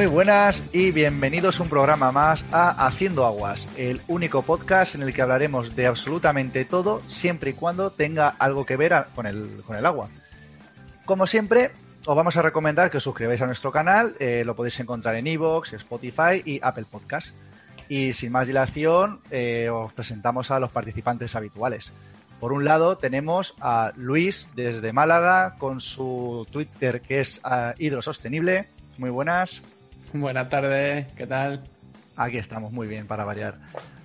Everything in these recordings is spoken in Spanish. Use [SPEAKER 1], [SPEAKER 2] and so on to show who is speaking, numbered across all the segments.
[SPEAKER 1] Muy buenas y bienvenidos un programa más a Haciendo Aguas, el único podcast en el que hablaremos de absolutamente todo siempre y cuando tenga algo que ver con, el, con el agua. Como siempre, os vamos a recomendar que os suscribáis a nuestro canal, eh, lo podéis encontrar en iVoox, Spotify y Apple Podcast. Y sin más dilación, eh, os presentamos a los participantes habituales. Por un lado tenemos a Luis desde Málaga con su Twitter que es ah, hidrosostenible. Muy buenas.
[SPEAKER 2] Buenas tardes, ¿qué tal?
[SPEAKER 1] Aquí estamos, muy bien, para variar.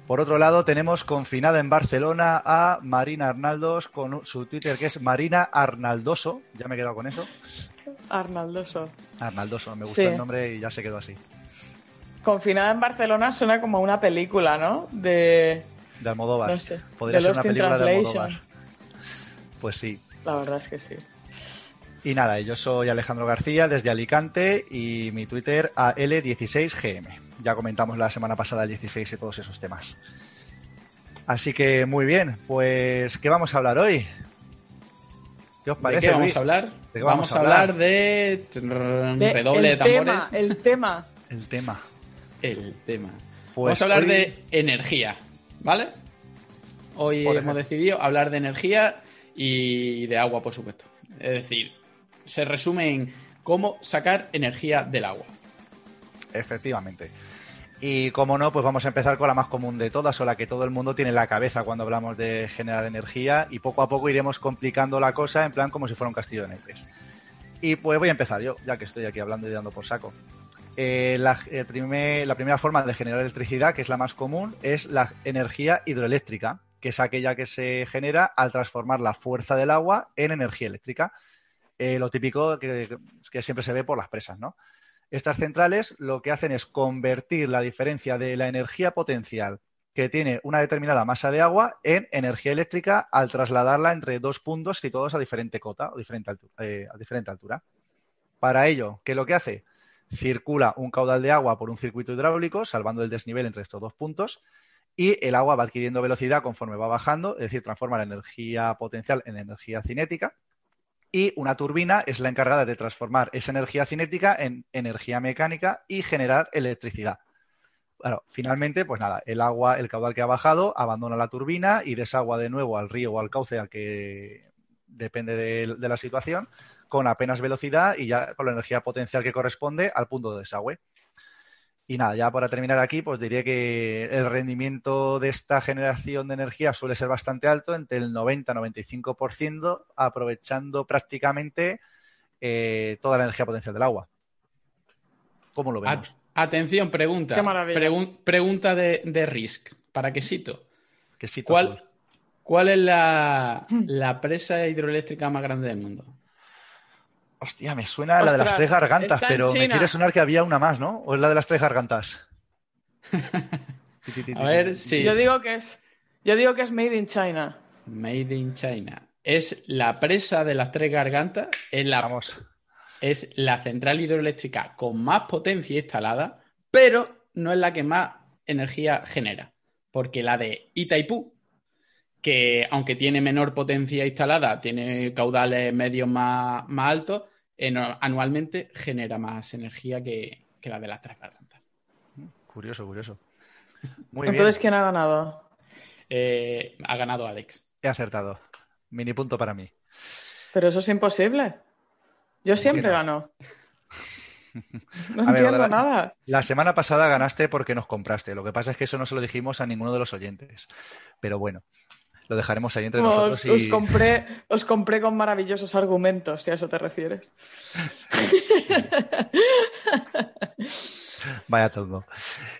[SPEAKER 1] Por otro lado, tenemos confinada en Barcelona a Marina Arnaldos con su Twitter que es Marina Arnaldoso. Ya me he quedado con eso.
[SPEAKER 3] Arnaldoso.
[SPEAKER 1] Arnaldoso, me gustó
[SPEAKER 3] Sí.
[SPEAKER 1] el nombre y ya se quedó así.
[SPEAKER 3] Confinada en Barcelona suena como una película, ¿no? De.
[SPEAKER 1] De Almodóvar.
[SPEAKER 3] No sé.
[SPEAKER 1] Podría
[SPEAKER 3] de
[SPEAKER 1] ser una película de. Almodóvar. Pues sí.
[SPEAKER 3] La verdad es que sí.
[SPEAKER 1] Y nada, yo soy Alejandro García desde Alicante y mi Twitter AL16GM. Ya comentamos la semana pasada el 16 y todos esos temas. Así que muy bien, pues ¿qué vamos a hablar hoy? ¿Qué os
[SPEAKER 2] ¿De
[SPEAKER 1] parece?
[SPEAKER 2] qué vamos
[SPEAKER 1] Luis?
[SPEAKER 2] a hablar?
[SPEAKER 1] qué
[SPEAKER 2] vamos,
[SPEAKER 1] vamos
[SPEAKER 2] a hablar,
[SPEAKER 1] hablar?
[SPEAKER 2] de
[SPEAKER 3] De-
[SPEAKER 2] redoble de
[SPEAKER 3] el
[SPEAKER 2] tambores.
[SPEAKER 3] tema, el tema.
[SPEAKER 1] El tema.
[SPEAKER 2] El tema.
[SPEAKER 1] Pues
[SPEAKER 2] vamos a hablar
[SPEAKER 1] hoy-
[SPEAKER 2] de energía, ¿vale? Hoy hemos decidido hablar de energía y de agua, por supuesto. Es decir, se resume en cómo sacar energía del agua.
[SPEAKER 1] Efectivamente. Y como no, pues vamos a empezar con la más común de todas, o la que todo el mundo tiene en la cabeza cuando hablamos de generar energía, y poco a poco iremos complicando la cosa en plan como si fuera un castillo de naipes. Y pues voy a empezar yo, ya que estoy aquí hablando y dando por saco. Eh, la, primera forma de generar electricidad, que es la más común, es la energía hidroeléctrica, que es aquella que se genera al transformar la fuerza del agua en energía eléctrica. Eh, lo típico que, siempre se ve por las presas, ¿no? Estas centrales lo que hacen es convertir la diferencia de la energía potencial que tiene una determinada masa de agua en energía eléctrica al trasladarla entre dos puntos situados a diferente cota o diferente altu- eh, a diferente altura. Para ello, ¿qué es lo que hace? Circula un caudal de agua por un circuito hidráulico, salvando el desnivel entre estos dos puntos, y el agua va adquiriendo velocidad conforme va bajando, es decir, transforma la energía potencial en energía cinética, y una turbina es la encargada de transformar esa energía cinética en energía mecánica y generar electricidad. Bueno, finalmente, pues nada, el agua, el caudal que ha bajado, abandona la turbina y desagua de nuevo al río o al cauce al que depende de, de la situación, con apenas velocidad y ya con la energía potencial que corresponde al punto de desagüe. Y nada, ya para terminar aquí, pues diría que el rendimiento de esta generación de energía suele ser bastante alto, entre el 90-95%, aprovechando prácticamente eh, toda la energía potencial del agua. ¿Cómo lo vemos?
[SPEAKER 2] At- atención, pregunta.
[SPEAKER 3] Qué maravilla.
[SPEAKER 2] Pregun- pregunta de, de Risk, para quesito.
[SPEAKER 1] Que sí,
[SPEAKER 2] ¿Cuál. ¿Cuál es la, la presa hidroeléctrica más grande del mundo?
[SPEAKER 1] Hostia, me suena la de las tres gargantas, pero me quiere sonar que había una más, ¿no? ¿O es la de las tres gargantas?
[SPEAKER 2] A ver, sí.
[SPEAKER 3] Yo digo que es. Yo digo que es made in China.
[SPEAKER 2] Made in China. Es la presa de las tres gargantas, es la,
[SPEAKER 1] Vamos.
[SPEAKER 2] es la central hidroeléctrica con más potencia instalada, pero no es la que más energía genera. Porque la de Itaipú, que aunque tiene menor potencia instalada, tiene caudales medios más, más altos, en- anualmente genera más energía que, que la de las tres gargantas.
[SPEAKER 1] Curioso, curioso. Muy
[SPEAKER 3] Entonces,
[SPEAKER 1] bien,
[SPEAKER 3] ¿quién ha ganado?
[SPEAKER 2] Eh, ha ganado Alex.
[SPEAKER 1] he acertado. Mini punto para mí.
[SPEAKER 3] Pero eso es imposible. Yo siempre
[SPEAKER 1] no?
[SPEAKER 3] gano. No
[SPEAKER 1] A ver,
[SPEAKER 3] entiendo
[SPEAKER 1] la-
[SPEAKER 3] nada.
[SPEAKER 1] La semana pasada ganaste porque nos compraste. Lo que pasa es que eso no se lo dijimos a ninguno de los oyentes. Pero bueno, lo dejaremos ahí entre nosotros
[SPEAKER 3] Os,
[SPEAKER 1] y...
[SPEAKER 3] os compré, os compré con maravillosos argumentos, si a eso te refieres.
[SPEAKER 1] Vaya tongo.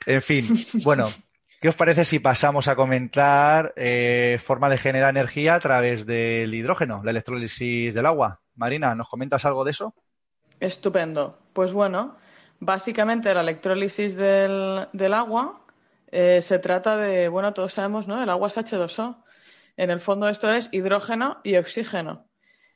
[SPEAKER 1] En fin, bueno, ¿qué ¿Qué os parece si pasamos a comentar eh, forma de generar energía a través del hidrógeno, la electrólisis del agua? Marina, ¿nos comentas algo de eso?
[SPEAKER 3] Estupendo. Pues bueno, básicamente la electrólisis del, del agua eh, se trata de, bueno, todos sabemos, ¿no? El agua es H2O. En el fondo esto es hidrógeno y oxígeno.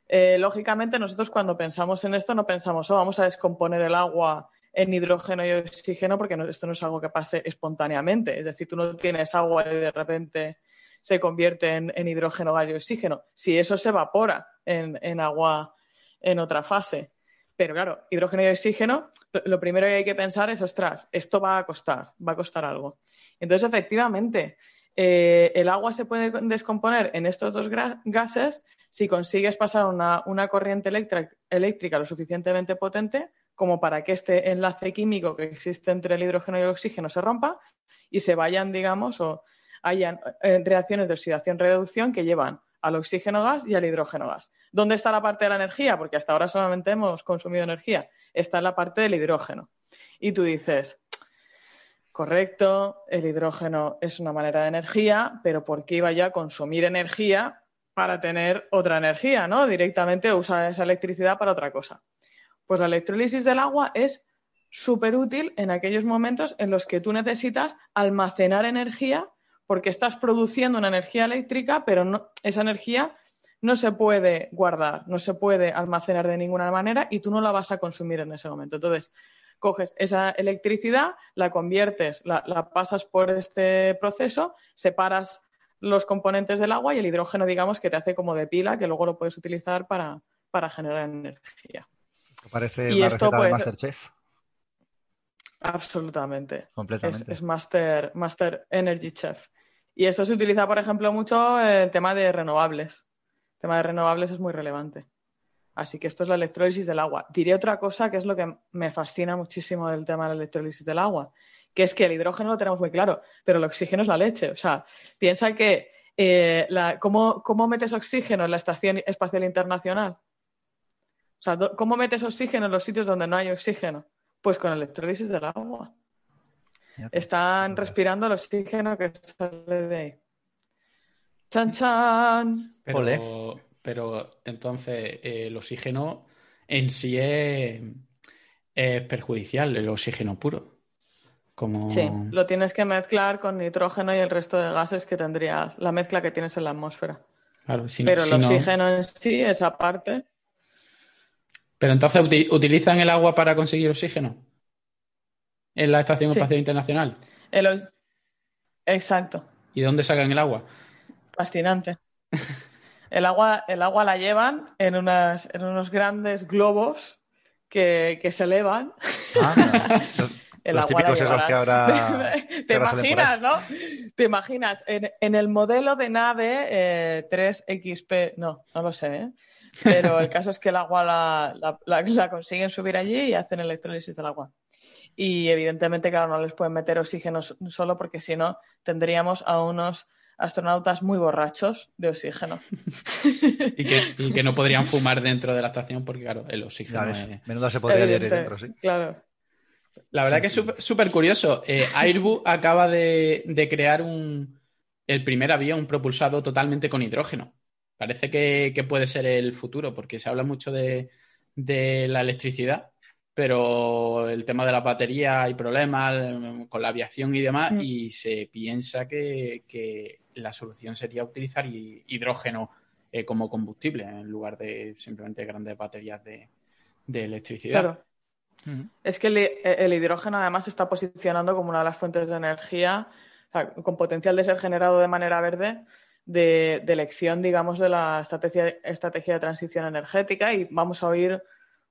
[SPEAKER 3] Eh, lógicamente nosotros cuando pensamos en esto no pensamos, oh, vamos a descomponer el agua en hidrógeno y oxígeno porque esto no es algo que pase espontáneamente. Es decir, tú no tienes agua y de repente se convierte en, hidrógeno, gas y oxígeno. Si eso se evapora en, agua en otra fase. Pero claro, hidrógeno y oxígeno, lo primero que hay que pensar es, ostras, esto va a costar, va a costar algo. Entonces, efectivamente, eh, el agua se puede descomponer en estos dos gases si consigues pasar una, corriente eléctrica lo suficientemente potente como para que este enlace químico que existe entre el hidrógeno y el oxígeno se rompa y se vayan, digamos, o hayan eh, reacciones de oxidación-reducción que llevan al oxígeno gas y al hidrógeno gas. ¿Dónde está la parte de la energía? Porque hasta ahora solamente hemos consumido energía. Está en la parte del hidrógeno. Y tú dices, correcto, el hidrógeno es una manera de energía, pero ¿por qué iba yo a consumir energía para tener otra energía, ¿no? Directamente usar esa electricidad para otra cosa. Pues la electrólisis del agua es súper útil en aquellos momentos en los que tú necesitas almacenar energía porque estás produciendo una energía eléctrica, pero esa energía no se puede guardar, no se puede almacenar de ninguna manera y tú no la vas a consumir en ese momento. Entonces, coges esa electricidad, la conviertes, la pasas por este proceso, separas los componentes del agua y el hidrógeno, digamos, que te hace como de pila, que luego lo puedes utilizar para, generar energía.
[SPEAKER 1] Parece y esto, receta de pues, Masterchef.
[SPEAKER 3] Absolutamente.
[SPEAKER 1] Completamente.
[SPEAKER 3] Es, Master, Master Energy Chef. Y esto se utiliza, por ejemplo, mucho en el tema de renovables. El tema de renovables es muy relevante. Así que esto es la electrólisis del agua. Diré otra cosa que es lo que me fascina muchísimo del tema de la electrólisis del agua, que es que el hidrógeno lo tenemos muy claro, pero el oxígeno es la leche. O sea, piensa que eh, ¿cómo, metes oxígeno en la Estación Espacial Internacional? O sea, ¿cómo metes oxígeno en los sitios donde no hay oxígeno? Pues con electrólisis del agua. Están respirando el oxígeno que sale de ahí. ¡Chan, chan!
[SPEAKER 2] Pero, pero entonces el oxígeno en sí es perjudicial, el oxígeno puro.
[SPEAKER 3] Sí, lo tienes que mezclar con nitrógeno y el resto de gases que tendrías, la mezcla que tienes en la atmósfera. Pero el oxígeno en sí, esa parte.
[SPEAKER 2] Pero entonces, ¿utilizan el agua para conseguir oxígeno? En la Estación Espacial Internacional.
[SPEAKER 3] Exacto.
[SPEAKER 2] ¿Y dónde sacan el agua?
[SPEAKER 3] Fascinante. El agua, el agua la llevan en, unas, en unos grandes globos que, se elevan. Ah,
[SPEAKER 1] Los típicos esos que ahora.
[SPEAKER 3] ¿Te imaginas, no? ¿Te imaginas? En, el modelo de nave 3XP, eh, no, no lo sé, ¿eh? Pero el caso es que el agua la, consiguen subir allí y hacen electrólisis del agua. Y evidentemente, claro, no les pueden meter oxígeno solo porque si no, tendríamos a unos astronautas muy borrachos de oxígeno.
[SPEAKER 2] y, que, no podrían fumar dentro de la estación porque, claro, el oxígeno.
[SPEAKER 1] Menuda se podría ir dentro, sí.
[SPEAKER 3] Claro.
[SPEAKER 2] La verdad que es súper curioso. Eh, Airbus acaba de, crear un, el primer avión propulsado totalmente con hidrógeno. Parece que, puede ser el futuro, porque se habla mucho de, la electricidad, pero el tema de la batería hay problemas eh, con la aviación y demás, mm. y se piensa que, la solución sería utilizar hidrógeno eh, como combustible en lugar de simplemente grandes baterías de, electricidad.
[SPEAKER 3] Claro. Es que el, hidrógeno además se está posicionando como una de las fuentes de energía con potencial de ser generado de manera verde de, elección, digamos, de la estrategia, estrategia de transición energética y vamos a oír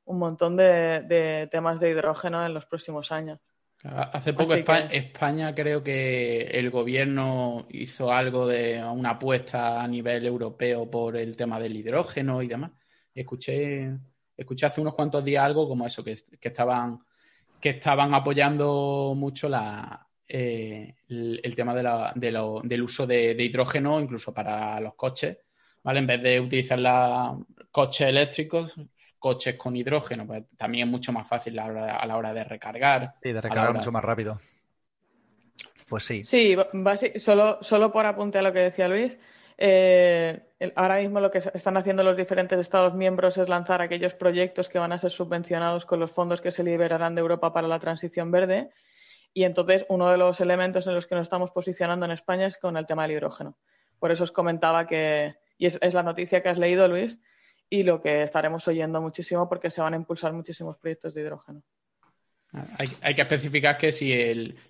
[SPEAKER 3] un montón de, temas de hidrógeno en los próximos años.
[SPEAKER 2] Hace poco España, creo que el gobierno hizo algo de una apuesta a nivel europeo por el tema del hidrógeno y demás. Escuché escuché hace unos cuantos días algo como eso, que, estaban, que estaban apoyando mucho la, eh, el, tema del uso de, hidrógeno, incluso para los coches, ¿vale? En vez de utilizar coches eléctricos, coches con hidrógeno, pues también es mucho más fácil a la hora, de recargar.
[SPEAKER 1] Sí, de recargar mucho más rápido. Pues sí.
[SPEAKER 3] Sí, solo, solo por apunte a lo que decía Luis. Eh, ahora mismo lo que están haciendo los diferentes Estados miembros es lanzar aquellos proyectos que van a ser subvencionados con los fondos que se liberarán de Europa para la transición verde. Y entonces uno de los elementos en los que nos estamos posicionando en España es con el tema del hidrógeno. Por eso os comentaba que, y es, la noticia que has leído, Luis, y lo que estaremos oyendo muchísimo porque se van a impulsar muchísimos proyectos de hidrógeno.
[SPEAKER 2] Hay, que especificar que si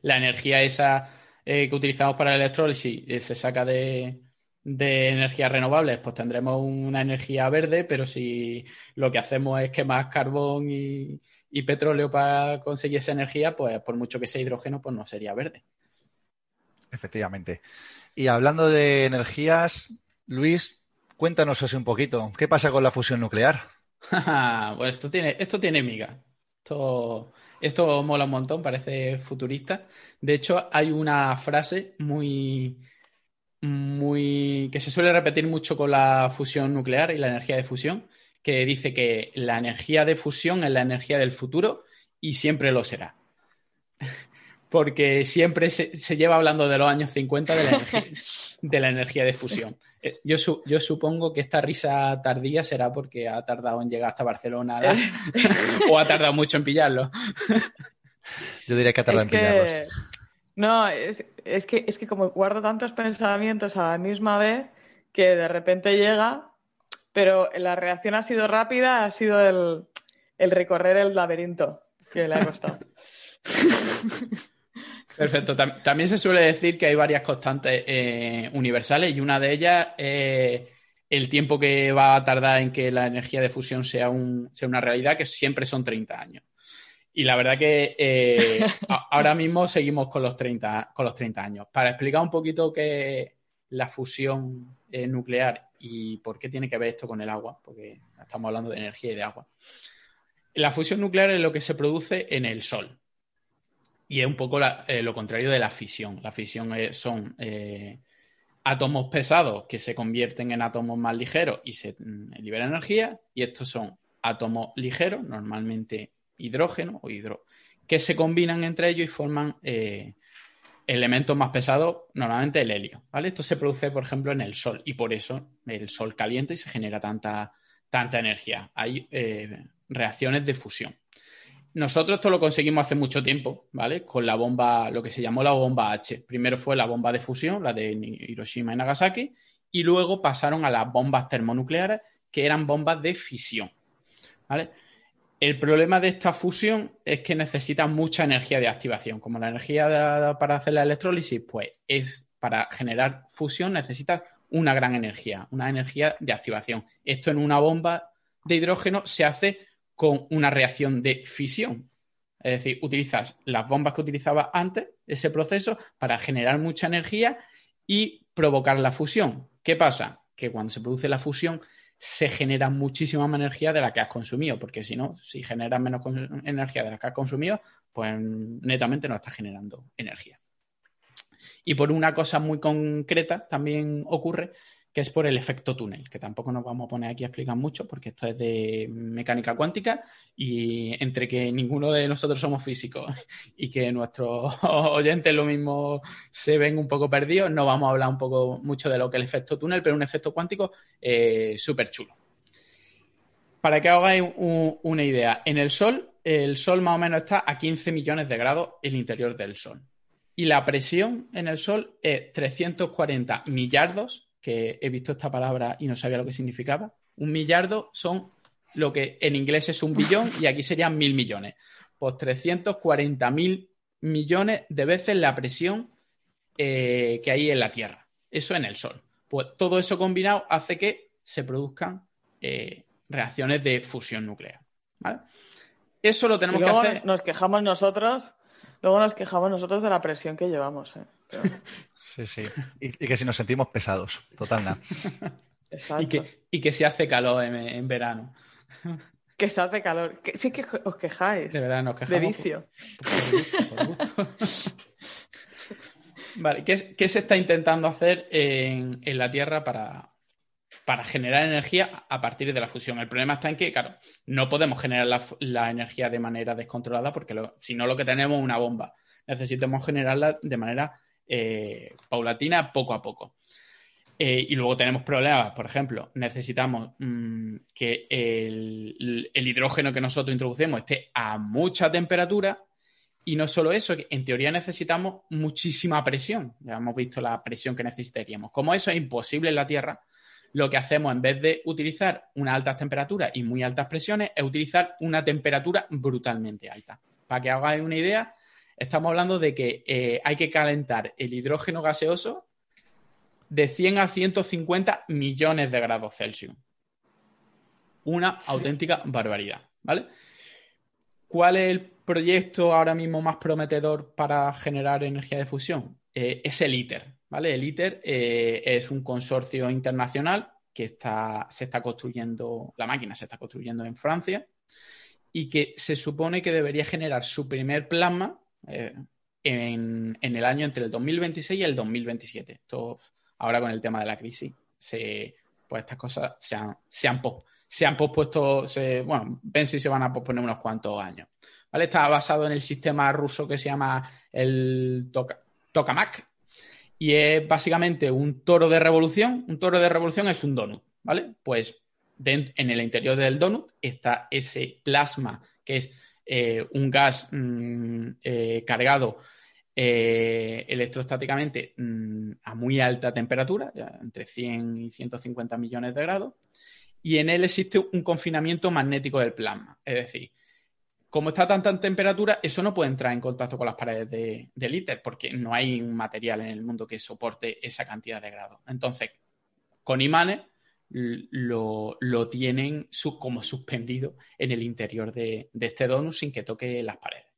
[SPEAKER 2] la energía esa eh, que utilizamos para el electrólisis eh, se saca de, energías renovables, pues tendremos una energía verde, pero si lo que hacemos es quemar carbón y, y petróleo para conseguir esa energía, pues por mucho que sea hidrógeno, pues no sería verde.
[SPEAKER 1] Efectivamente. Y hablando de energías, Luis, cuéntanos así un poquito. ¿Qué pasa con la fusión nuclear?
[SPEAKER 2] pues esto tiene, esto tiene miga. Esto, esto mola un montón, parece futurista. De hecho, hay una frase muy, muy que se suele repetir mucho con la fusión nuclear y la energía de fusión, que dice que la energía de fusión es la energía del futuro y siempre lo será. Porque siempre se, lleva hablando de los años 50 de la energía de, la energía de fusión. Eh, yo, yo supongo que esta risa tardía será porque ha tardado en llegar hasta Barcelona o ha tardado mucho en pillarlo.
[SPEAKER 1] Yo diría que ha tardado en pillarlos.
[SPEAKER 3] No, es, es, que, es que como guardo tantos pensamientos a la misma vez que de repente llega, pero la reacción ha sido rápida, ha sido el, el recorrer el laberinto que le ha costado.
[SPEAKER 2] Perfecto. También se suele decir que hay varias constantes eh, universales y una de ellas es el tiempo que va a tardar en que la energía de fusión sea, un, sea una realidad, que siempre son 30 años. Y la verdad que eh, ahora mismo seguimos con los, 30, con los 30 años. Para explicar un poquito qué es la fusión eh, nuclear y por qué tiene que ver esto con el agua, porque estamos hablando de energía y de agua. La fusión nuclear es lo que se produce en el Sol. Y es un poco eh, lo contrario de la fisión. La fisión son eh, átomos pesados que se convierten en átomos más ligeros y se mm, libera energía. Y estos son átomos ligeros, normalmente hidrógeno o hidro, que se combinan entre ellos y forman eh, elementos más pesados, normalmente el helio. Esto se produce, por ejemplo, en el Sol y por eso el Sol calienta y se genera tanta, tanta energía. Hay reacciones de fusión. Nosotros esto lo conseguimos hace mucho tiempo, ¿vale? Con la bomba, lo que se llamó la bomba H. Primero fue la bomba de fusión, la de Hiroshima y Nagasaki, y luego pasaron a las bombas termonucleares, que eran bombas de fisión, ¿vale? El problema de esta fusión es que necesita mucha energía de activación. Como la energía para hacer la electrólisis, pues es para generar fusión necesitas una gran energía, una energía de activación. Esto en una bomba de hidrógeno se hace con una reacción de fisión. Es decir, utilizas las bombas que utilizabas antes, ese proceso, para generar mucha energía y provocar la fusión. ¿Qué pasa? Que cuando se produce la fusión se genera muchísima más energía de la que has consumido, porque si no, si generas menos energía de la que has consumido, pues netamente no estás generando energía. Y por una cosa muy concreta también ocurre que es por el efecto túnel, que tampoco nos vamos a poner aquí a explicar mucho porque esto es de mecánica cuántica y entre que ninguno de nosotros somos físicos y que nuestros oyentes lo mismo se ven un poco perdidos, no vamos a hablar un poco mucho de lo que es el efecto túnel, pero un efecto cuántico eh, súper chulo. Para que hagáis una idea, en el Sol, el Sol más o menos está a 15 millones de grados el interior del Sol. Y la presión en el Sol es 340 millardos que he visto esta palabra y no sabía lo que significaba. Un millardo son lo que en inglés es un billón y aquí serían mil millones. Pues 340 mil millones de veces la presión eh, que hay en la Tierra. Eso en el Sol. Pues todo eso combinado hace que se produzcan eh, reacciones de fusión nuclear. Eso lo tenemos que hacer.
[SPEAKER 3] Nos quejamos nosotros, luego nos quejamos nosotros de la presión que llevamos. ¿eh?
[SPEAKER 1] Sí, sí. Y, que si nos sentimos pesados, total nada.
[SPEAKER 2] Y que, y que se hace calor en, verano.
[SPEAKER 3] Que se hace calor. sí que os quejáis.
[SPEAKER 2] De verdad, nos
[SPEAKER 3] quejamos. De vicio.
[SPEAKER 2] vale, ¿qué, se está intentando hacer en, la Tierra para, para, generar energía a partir de la fusión? El problema está en que, claro, no podemos generar la, energía de manera descontrolada porque si no lo que tenemos es una bomba necesitamos generarla de manera eh, paulatina, poco a poco. Eh, y luego tenemos problemas, por ejemplo, necesitamos mm, que el, hidrógeno que nosotros introducimos esté a mucha temperatura y no solo eso, en teoría necesitamos muchísima presión. Ya hemos visto la presión que necesitaríamos. Como eso es imposible en la Tierra, lo que hacemos en vez de utilizar una altas temperaturas y muy altas presiones es utilizar una temperatura brutalmente alta. Para que hagáis una idea, estamos hablando de que eh, hay que calentar el hidrógeno gaseoso de 100 a 150 millones de grados Celsius. Una auténtica barbaridad, ¿vale? ¿Cuál es el proyecto ahora mismo más prometedor para generar energía de fusión? Eh, es el ITER, ¿vale? El ITER eh, es un consorcio internacional que está, se está construyendo, la máquina se está construyendo en Francia y que se supone que debería generar su primer plasma eh, en, el año entre el 2026 y el 2027. Esto ahora con el tema de la crisis, se, pues estas cosas se han, se han, se han pospuesto, bueno, ven si se van a posponer unos cuantos años. ¿Vale? Está basado en el sistema ruso que se llama el Tokamak y es básicamente un toro de revolución. Un toro de revolución es un donut, ¿vale? Pues en el interior del donut está ese plasma que es eh, un gas mm, eh, cargado eh, electrostáticamente mm, a muy alta temperatura, entre 100 y 150 millones de grados, y en él existe un confinamiento magnético del plasma. Es decir, como está a tanta temperatura, eso no puede entrar en contacto con las paredes de, del ITER, porque no hay un material en el mundo que soporte esa cantidad de grados. Entonces, con imanes lo, tienen como suspendido en el interior de, de este donut sin que toque las paredes.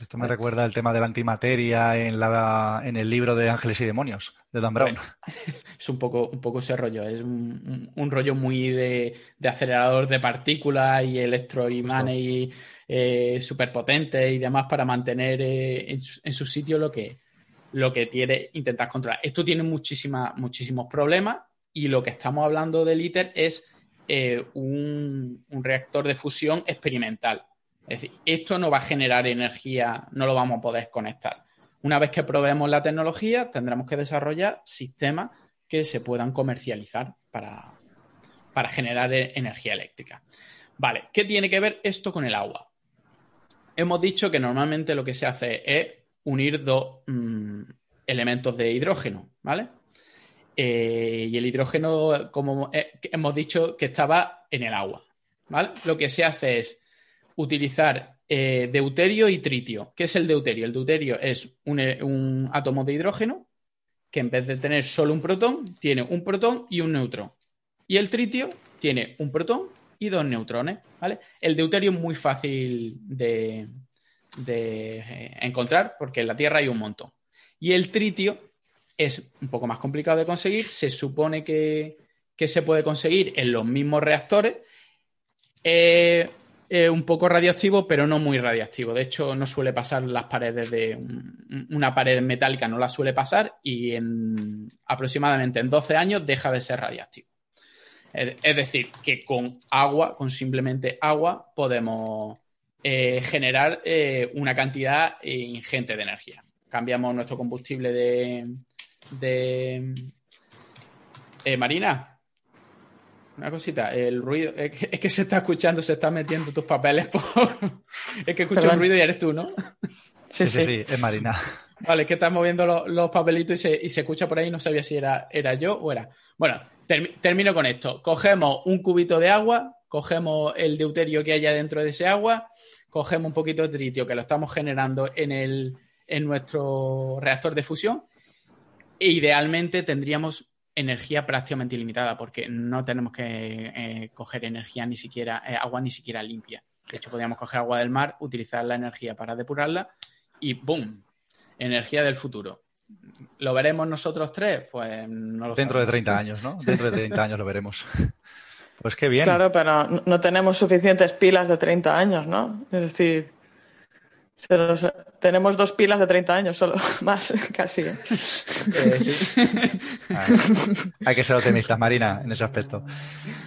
[SPEAKER 1] Esto me recuerda el tema de la antimateria en, la, en el libro de Ángeles y Demonios, de Dan Brown.
[SPEAKER 2] es un poco, un poco ese rollo, es un, rollo muy de, acelerador de partículas y electroimanes y eh, superpotentes y demás para mantener eh, en, su, sitio lo que, lo que tiene, intentar controlar. Esto tiene muchísima, muchísimos problemas y lo que estamos hablando del ITER es eh, un reactor de fusión experimental es decir, esto no va a generar energía, no lo vamos a poder conectar. Una vez que probemos la tecnología, tendremos que desarrollar sistemas que se puedan comercializar para, generar e-, energía eléctrica. Vale, ¿qué tiene que ver esto con el agua? Hemos dicho que normalmente lo que se hace es unir dos mm, elementos de hidrógeno, ¿vale? Eh, y el hidrógeno, como hemos dicho, que estaba en el agua, ¿vale? Lo que se hace es utilizar eh, deuterio y tritio. ¿Qué es el deuterio? El deuterio es eh, un, átomo de hidrógeno que en vez de tener solo un protón, tiene un protón y un neutrón. Y el tritio tiene un protón y dos neutrones. ¿vale? El deuterio es muy fácil de, encontrar porque en la Tierra hay un montón. Y el tritio es un poco más complicado de conseguir. Se supone que, se puede conseguir en los mismos reactores un poco radioactivo, pero no muy radioactivo. De hecho, no suele pasar las paredes de una pared metálica, no la suele pasar y en aproximadamente en 12 años deja de ser radioactivo. Es decir, que con agua, con simplemente agua, podemos eh, generar eh, una cantidad ingente de energía. Cambiamos nuestro combustible de, de eh, marina una cosita, el ruido, es que, se está escuchando, se está metiendo tus papeles por... es que escucho el ruido y eres tú, ¿no?
[SPEAKER 1] Sí, sí, sí, es Marina.
[SPEAKER 2] Vale, es que estás moviendo los, papelitos y se, escucha por ahí, no sabía si era, era yo o era. Bueno, termino con esto. Cogemos un cubito de agua, cogemos el deuterio que haya dentro de ese agua, cogemos un poquito de tritio que lo estamos generando en, el, en nuestro reactor de fusión e idealmente tendríamos energía prácticamente ilimitada porque no tenemos que eh, coger energía ni siquiera, eh, agua ni siquiera limpia. De hecho, podríamos coger agua del mar, utilizar la energía para depurarla y ¡boom! Energía del futuro. ¿Lo veremos nosotros tres? Pues no lo
[SPEAKER 1] Dentro de 30 años, ¿no? Dentro de 30 años lo veremos. Pues qué bien.
[SPEAKER 3] Claro, pero no tenemos suficientes pilas de 30 años, ¿no? Es decir, tenemos dos pilas de 30 años solo, más casi. ¿eh?
[SPEAKER 1] Eh, hay que ser optimistas, Marina, en ese aspecto.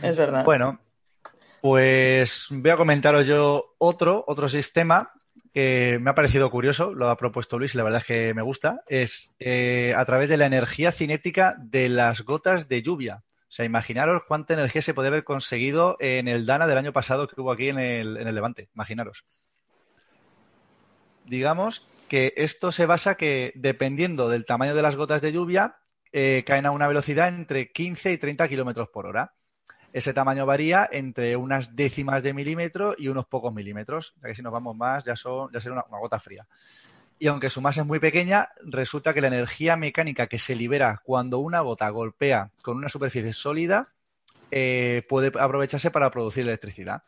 [SPEAKER 3] Es verdad.
[SPEAKER 1] Bueno, pues voy a comentaros yo otro, otro sistema que me ha parecido curioso, lo ha propuesto Luis y la verdad es que me gusta, es eh, a través de la energía cinética de las gotas de lluvia. O sea, imaginaros cuánta energía se puede haber conseguido en el Dana del año pasado que hubo aquí en el, en el Levante. Imaginaros. Digamos que esto se basa que dependiendo del tamaño de las gotas de lluvia, eh, caen a una velocidad entre 15 y 30 kilómetros por hora. Ese tamaño varía entre unas décimas de milímetro y unos pocos milímetros, ya que si nos vamos más ya, son, ya será una, gota fría. Y aunque su masa es muy pequeña, resulta que la energía mecánica que se libera cuando una gota golpea con una superficie sólida eh, puede aprovecharse para producir electricidad.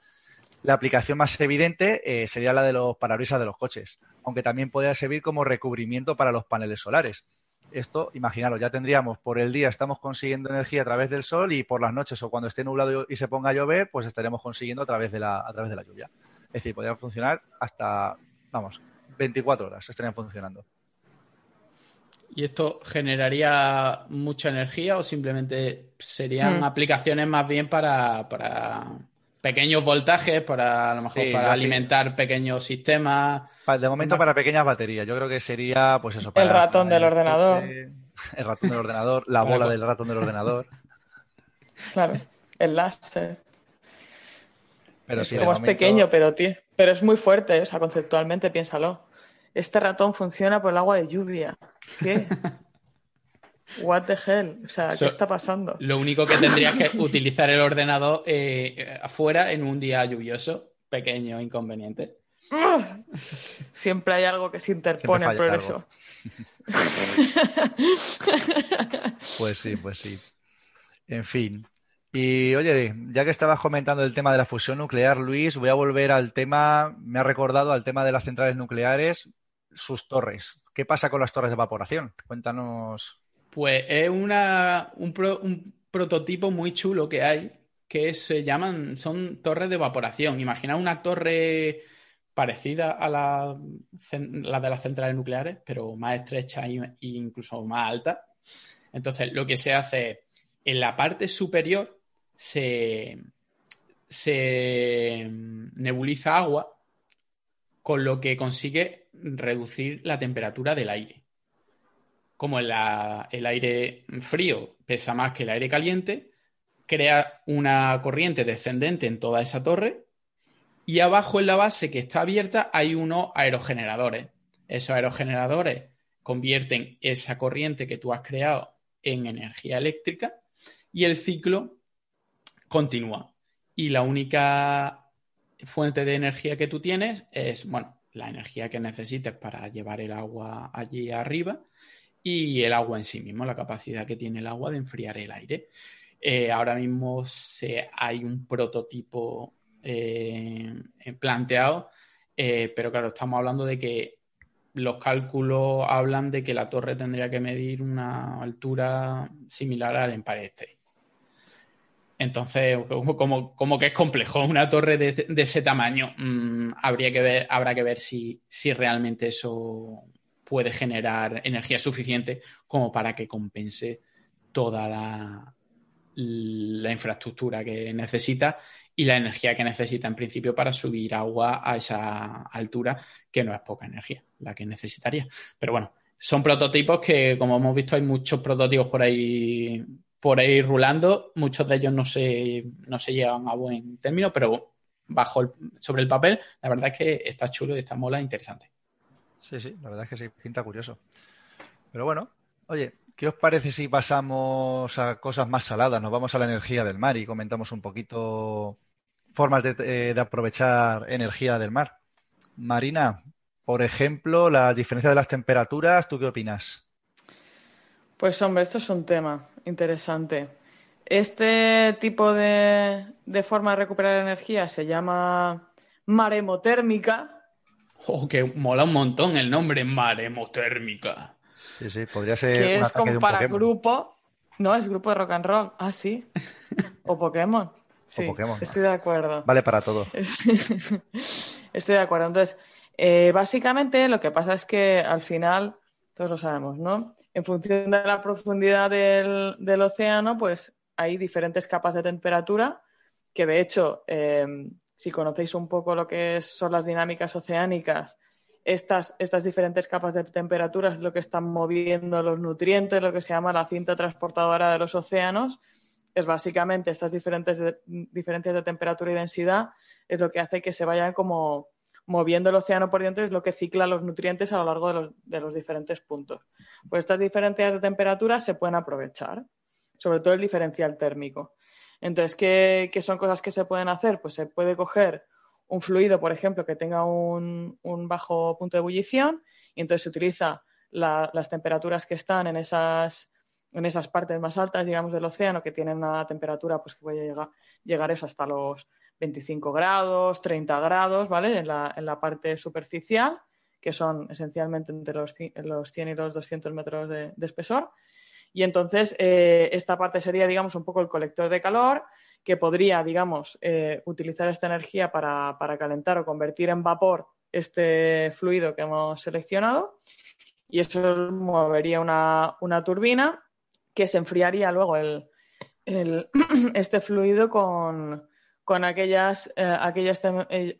[SPEAKER 1] La aplicación más evidente eh, sería la de los parabrisas de los coches, aunque también podría servir como recubrimiento para los paneles solares. Esto, imaginaros, ya tendríamos por el día estamos consiguiendo energía a través del sol y por las noches o cuando esté nublado y se ponga a llover, pues estaremos consiguiendo a través de la, a través de la lluvia. Es decir, podría funcionar hasta, vamos, 24 horas estarían funcionando.
[SPEAKER 2] ¿Y esto generaría mucha energía o simplemente serían
[SPEAKER 3] Mm.
[SPEAKER 2] aplicaciones más bien para, para pequeños voltajes, para a lo mejor
[SPEAKER 1] Sí,
[SPEAKER 2] para alimentar pequeños sistemas?
[SPEAKER 1] De momento para pequeñas baterías. Yo creo que sería, pues eso,
[SPEAKER 3] El
[SPEAKER 1] para,
[SPEAKER 3] ratón
[SPEAKER 1] para
[SPEAKER 3] del
[SPEAKER 1] el
[SPEAKER 3] ordenador.
[SPEAKER 1] coche, el ratón del ordenador, la bola del ratón del ordenador.
[SPEAKER 3] Claro, el láser.
[SPEAKER 1] Pero
[SPEAKER 3] es
[SPEAKER 1] sí,
[SPEAKER 3] como es
[SPEAKER 1] momento-
[SPEAKER 3] pequeño, pero, tío, pero es muy fuerte, o sea, conceptualmente piénsalo. Este ratón funciona por el agua de lluvia. ¿Qué? What the hell? O sea,
[SPEAKER 2] So-
[SPEAKER 3] ¿qué está pasando?
[SPEAKER 2] Lo único que tendrías que utilizar el ordenador eh, afuera en un día lluvioso. Pequeño inconveniente.
[SPEAKER 3] Siempre hay algo que se interpone al progreso.
[SPEAKER 1] Pues sí, pues sí. En fin. Y oye, ya que estabas comentando el tema de la fusión nuclear, Luis, voy a volver al tema, me ha recordado al tema de las centrales nucleares, sus torres. ¿Qué pasa con las torres de evaporación? Cuéntanos.
[SPEAKER 2] Pues es una, un, pro- un prototipo muy chulo que hay, que se llaman, son torres de evaporación. Imagina una torre parecida a la, de las centrales nucleares, pero más estrecha e incluso más alta. Entonces, lo que se hace es, en la parte superior se nebuliza agua, con lo que consigue reducir la temperatura del aire como el aire frío pesa más que el aire caliente, crea una corriente descendente en toda esa torre y abajo en la base que está abierta hay unos aerogeneradores. Esos aerogeneradores convierten esa corriente que tú has creado en energía eléctrica y el ciclo continúa. Y la única fuente de energía que tú tienes es, bueno, la energía que necesites para llevar el agua allí arriba y el agua en sí mismo, la capacidad que tiene el agua de enfriar el aire. Eh, ahora mismo se, hay un prototipo eh, planteado, eh, pero claro, estamos hablando de que los cálculos hablan de que la torre tendría que medir una altura similar al Empire State. Entonces, como, como, como que es complejo, una torre de, ese tamaño, mmm, habría que ver, habrá que ver si, si realmente eso puede generar energía suficiente como para que compense toda la, la, infraestructura que necesita y la energía que necesita en principio para subir agua a esa altura, que no es poca energía la que necesitaría. Pero bueno, son prototipos que, como hemos visto, hay muchos prototipos por ahí por ahí rulando, muchos de ellos no se, no se llevan a buen término, pero bajo sobre el papel, la verdad es que está chulo y está mola interesante.
[SPEAKER 1] Sí, sí, la verdad es que sí, pinta curioso. Pero bueno, oye, ¿qué os parece si pasamos a cosas más saladas? Nos vamos a la energía del mar y comentamos un poquito formas de, eh, aprovechar energía del mar. Marina, por ejemplo, la diferencia de las temperaturas, ¿tú qué opinas?
[SPEAKER 3] Pues hombre, esto es un tema interesante. Este tipo de, de forma de recuperar energía se llama maremotérmica.
[SPEAKER 2] Oh, que mola un montón el nombre, maremotérmica.
[SPEAKER 1] Sí, sí, podría ser.
[SPEAKER 3] Que
[SPEAKER 1] un
[SPEAKER 3] es como para
[SPEAKER 1] Pokémon.
[SPEAKER 3] grupo. No, es grupo de rock and roll. Ah, sí. O Pokémon. Sí,
[SPEAKER 1] o Pokémon.
[SPEAKER 3] estoy de acuerdo.
[SPEAKER 1] Vale para todo.
[SPEAKER 3] estoy de acuerdo. Entonces, eh, básicamente lo que pasa es que al final, todos lo sabemos, ¿no? En función de la profundidad del, del océano, pues hay diferentes capas de temperatura que de hecho, eh, si conocéis un poco lo que son las dinámicas oceánicas, estas, diferentes capas de temperatura es lo que están moviendo los nutrientes, lo que se llama la cinta transportadora de los océanos. Es básicamente estas diferentes diferencias de temperatura y densidad, es lo que hace que se vayan como moviendo el océano por dentro, es lo que cicla los nutrientes a lo largo de los, de los diferentes puntos. Pues estas diferencias de temperatura se pueden aprovechar, sobre todo el diferencial térmico. Entonces, ¿qué, ¿qué, son cosas que se pueden hacer? Pues se puede coger un fluido, por ejemplo, que tenga un, bajo punto de ebullición y entonces se utiliza las temperaturas que están en esas, en esas partes más altas, digamos, del océano, que tienen una temperatura pues, que puede llegar, llegar eso hasta los 25 grados, 30 grados, ¿vale? En la, en la parte superficial, que son esencialmente entre los, los 100 y los 200 metros de, espesor. Y entonces, eh, esta parte sería, digamos, un poco el colector de calor que podría, digamos, eh, utilizar esta energía para, calentar o convertir en vapor este fluido que hemos seleccionado y eso movería una, turbina que se enfriaría luego el, este fluido con, aquellas, eh, aquellas,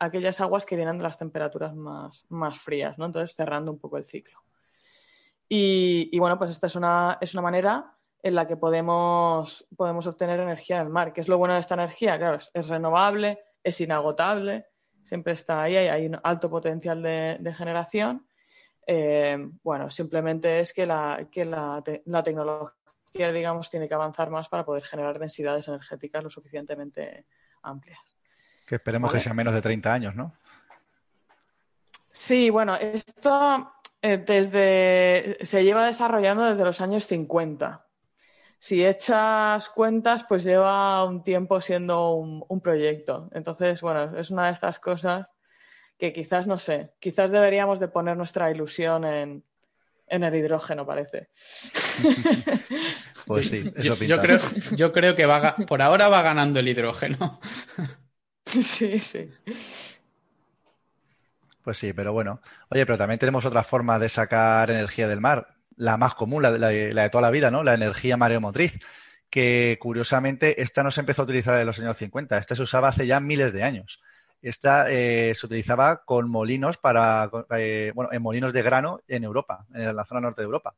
[SPEAKER 3] aquellas aguas que vienen de las temperaturas más, más frías, ¿no? Entonces cerrando un poco el ciclo. Y, y bueno, pues esta es una, es una manera en la que podemos, podemos obtener energía del mar. ¿Qué es lo bueno de esta energía? Claro, es, renovable, es inagotable, siempre está ahí, hay un alto potencial de, generación. Eh, bueno, simplemente es que, la, que la, la, tecnología, digamos, tiene que avanzar más para poder generar densidades energéticas lo suficientemente amplias.
[SPEAKER 1] Que esperemos que sean menos de 30 años, ¿no?
[SPEAKER 3] Sí, bueno, esto desde, se lleva desarrollando desde los años 50 si echas cuentas, pues lleva un tiempo siendo un, proyecto. Entonces, bueno, es una de estas cosas que quizás, no sé, quizás deberíamos de poner nuestra ilusión en, el hidrógeno, parece.
[SPEAKER 1] pues sí, eso
[SPEAKER 2] yo, creo, yo creo que va, por ahora va ganando el hidrógeno.
[SPEAKER 3] sí, sí.
[SPEAKER 1] Pues sí, pero bueno. Oye, pero también tenemos otra forma de sacar energía del mar la más común, la, de toda la vida, ¿no? La energía mareomotriz, que curiosamente esta no se empezó a utilizar en los años 50, esta se usaba hace ya miles de años. Esta eh, se utilizaba con molinos para, eh, bueno, en molinos de grano en Europa, en la zona norte de Europa.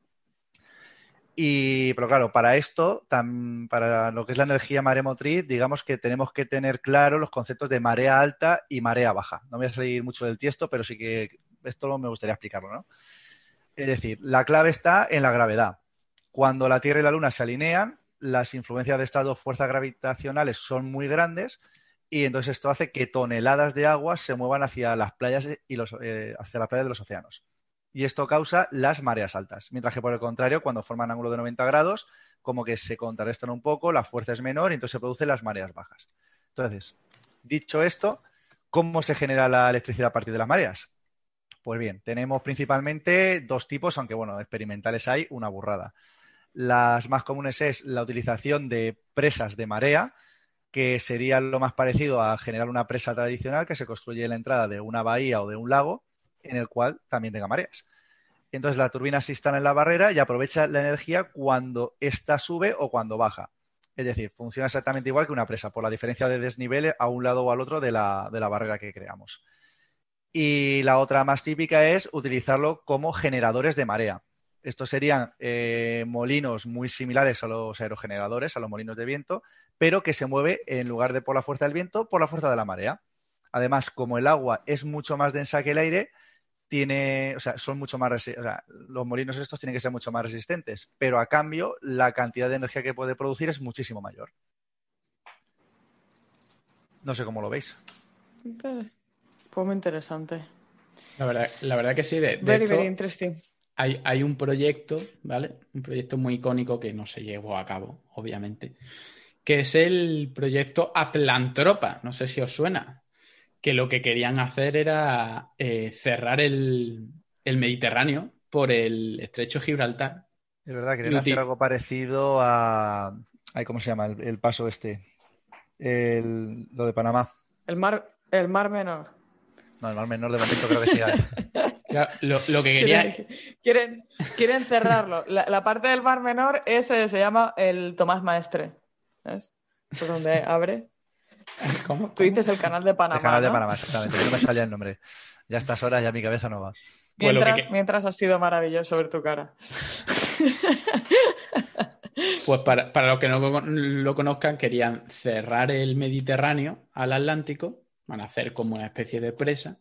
[SPEAKER 1] Y, pero claro, para esto, para lo que es la energía maremotriz, digamos que tenemos que tener claro los conceptos de marea alta y marea baja. No voy a salir mucho del tiesto, pero sí que esto me gustaría explicarlo, ¿no? Es decir, la clave está en la gravedad. Cuando la Tierra y la Luna se alinean, las influencias de estas dos fuerzas gravitacionales son muy grandes y entonces esto hace que toneladas de agua se muevan hacia las playas y los, eh, hacia las playas de los océanos. Y esto causa las mareas altas. Mientras que por el contrario, cuando forman ángulo de 90 grados, como que se contrarrestan un poco, la fuerza es menor y entonces se producen las mareas bajas. Entonces, dicho esto, ¿cómo se genera la electricidad a partir de las mareas? Pues bien, tenemos principalmente dos tipos, aunque bueno, experimentales hay una burrada. Las más comunes es la utilización de presas de marea, que sería lo más parecido a generar una presa tradicional que se construye en la entrada de una bahía o de un lago en el cual también tenga mareas. Entonces las turbinas se instalan en la barrera y aprovecha la energía cuando ésta sube o cuando baja. Es decir, funciona exactamente igual que una presa, por la diferencia de desnivel a un lado o al otro de la, de la barrera que creamos. Y la otra más típica es utilizarlo como generadores de marea. Estos serían eh, molinos muy similares a los aerogeneradores, a los molinos de viento, pero que se mueve en lugar de por la fuerza del viento, por la fuerza de la marea. Además, como el agua es mucho más densa que el aire, tiene, o sea, son mucho más, los molinos estos tienen que ser mucho más resistentes, pero a cambio la cantidad de energía que puede producir es muchísimo mayor. No sé cómo lo veis.
[SPEAKER 3] Fue muy interesante.
[SPEAKER 2] La verdad, la verdad que sí. De,
[SPEAKER 3] very, very interesting.
[SPEAKER 2] Hay, hay, un proyecto, ¿vale? Un proyecto muy icónico que no se llevó a cabo, obviamente, que es el proyecto Atlantropa. No sé si os suena. Que lo que querían hacer era eh, cerrar el, Mediterráneo por el estrecho Gibraltar.
[SPEAKER 1] Es verdad, querían hacer algo parecido a. ¿Cómo se llama? El, paso este. lo de Panamá.
[SPEAKER 3] El mar, el mar Menor.
[SPEAKER 1] No, el menor de momento creo que sí
[SPEAKER 2] lo, que quería...
[SPEAKER 3] Quieren, quieren, cerrarlo. La, parte del mar menor ese se llama el Tomás Maestre. ¿Ves? Es donde abre.
[SPEAKER 2] ¿Cómo?
[SPEAKER 3] Tú dices el canal de Panamá.
[SPEAKER 1] El canal de
[SPEAKER 3] ¿no?
[SPEAKER 1] Panamá, exactamente. No me salía el nombre. Ya a estas horas ya mi cabeza no va.
[SPEAKER 2] Pues que
[SPEAKER 3] Mientras, mientras ha sido maravilloso ver tu cara.
[SPEAKER 2] Pues para, para los que no lo conozcan, querían cerrar el Mediterráneo al Atlántico, van a hacer como una especie de presa,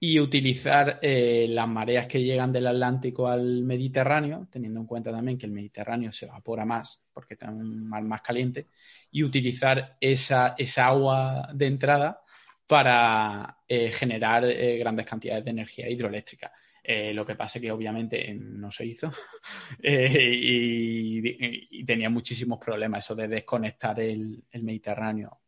[SPEAKER 2] y utilizar eh, las mareas que llegan del Atlántico al Mediterráneo, teniendo en cuenta también que el Mediterráneo se evapora más, porque está un mar más caliente, y utilizar esa, esa agua de entrada para eh, generar eh, grandes cantidades de energía hidroeléctrica. Eh, lo que pasa es que obviamente no se hizo y, tenía muchísimos problemas eso de desconectar el, Mediterráneo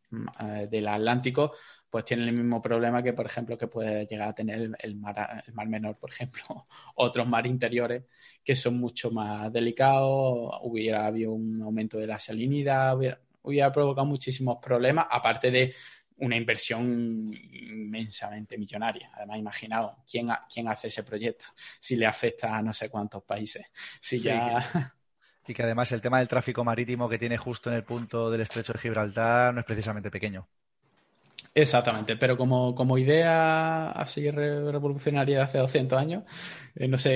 [SPEAKER 2] del Atlántico, pues tiene el mismo problema que, por ejemplo, que puede llegar a tener el, el mar, el mar Menor, por ejemplo, otros mar interiores que son mucho más delicados, hubiera habido un aumento de la salinidad, hubiera, hubiera provocado muchísimos problemas, aparte de una inversión inmensamente millonaria. Además, imaginaos, ¿quién, ha- quién hace ese proyecto? Si le afecta a no sé cuántos países. Si
[SPEAKER 1] Sí,
[SPEAKER 2] ya...
[SPEAKER 1] Y que además el tema del tráfico marítimo que tiene justo en el punto del estrecho de Gibraltar no es precisamente pequeño.
[SPEAKER 2] Exactamente, pero como, como idea así re- revolucionaria de hace 200 años, eh, no sé,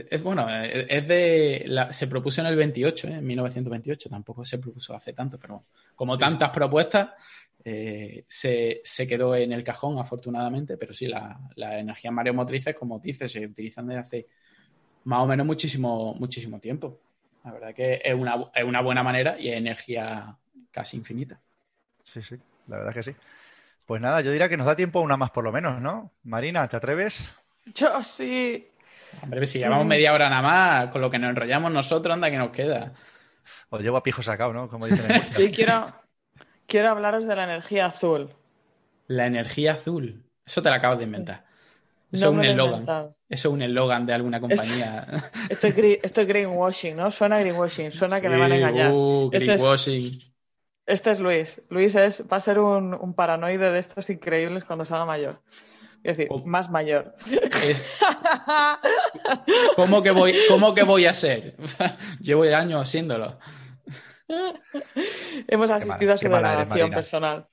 [SPEAKER 2] eh, es bueno, eh, es de, la- se propuso en el 28, eh, en 1928, tampoco se propuso hace tanto, pero como
[SPEAKER 1] Sí,
[SPEAKER 2] tantas propuestas, eh, se, se quedó en el cajón afortunadamente, pero sí, la- las energías mareomotrices, como dices, se utilizan desde hace más o menos muchísimo, muchísimo tiempo. La verdad que es una, es una buena manera y es energía casi infinita.
[SPEAKER 1] Sí, sí, la verdad que sí. Pues nada, yo diría que nos da tiempo a una más por lo menos, ¿no? Marina, ¿te atreves?
[SPEAKER 3] Yo sí.
[SPEAKER 2] Hombre, si llevamos media hora nada más, con lo que nos enrollamos nosotros, anda que nos queda.
[SPEAKER 1] Os llevo a pijo sacado, ¿no? Como dicen en
[SPEAKER 3] quiero, quiero hablaros de la energía azul.
[SPEAKER 2] La energía azul. Eso te la acabas de inventar. Eso
[SPEAKER 3] No
[SPEAKER 2] es un
[SPEAKER 3] me lo he
[SPEAKER 2] eslogan.
[SPEAKER 3] inventado.
[SPEAKER 2] Eso es un eslogan de alguna compañía.
[SPEAKER 3] Esto esto es greenwashing, ¿no? Suena a greenwashing, suena que me van a engañar.
[SPEAKER 2] uh,
[SPEAKER 3] es-
[SPEAKER 2] greenwashing.
[SPEAKER 3] Este es Luis. Luis es, va a ser un, un paranoide de estos increíbles cuando se haga mayor. Es decir,
[SPEAKER 2] ¿Cómo?
[SPEAKER 3] más mayor.
[SPEAKER 2] Es- ¿Cómo, que voy, ¿Cómo que voy a ser? Llevo años haciéndolo.
[SPEAKER 3] Hemos asistido
[SPEAKER 1] mala-
[SPEAKER 3] a su degradación personal.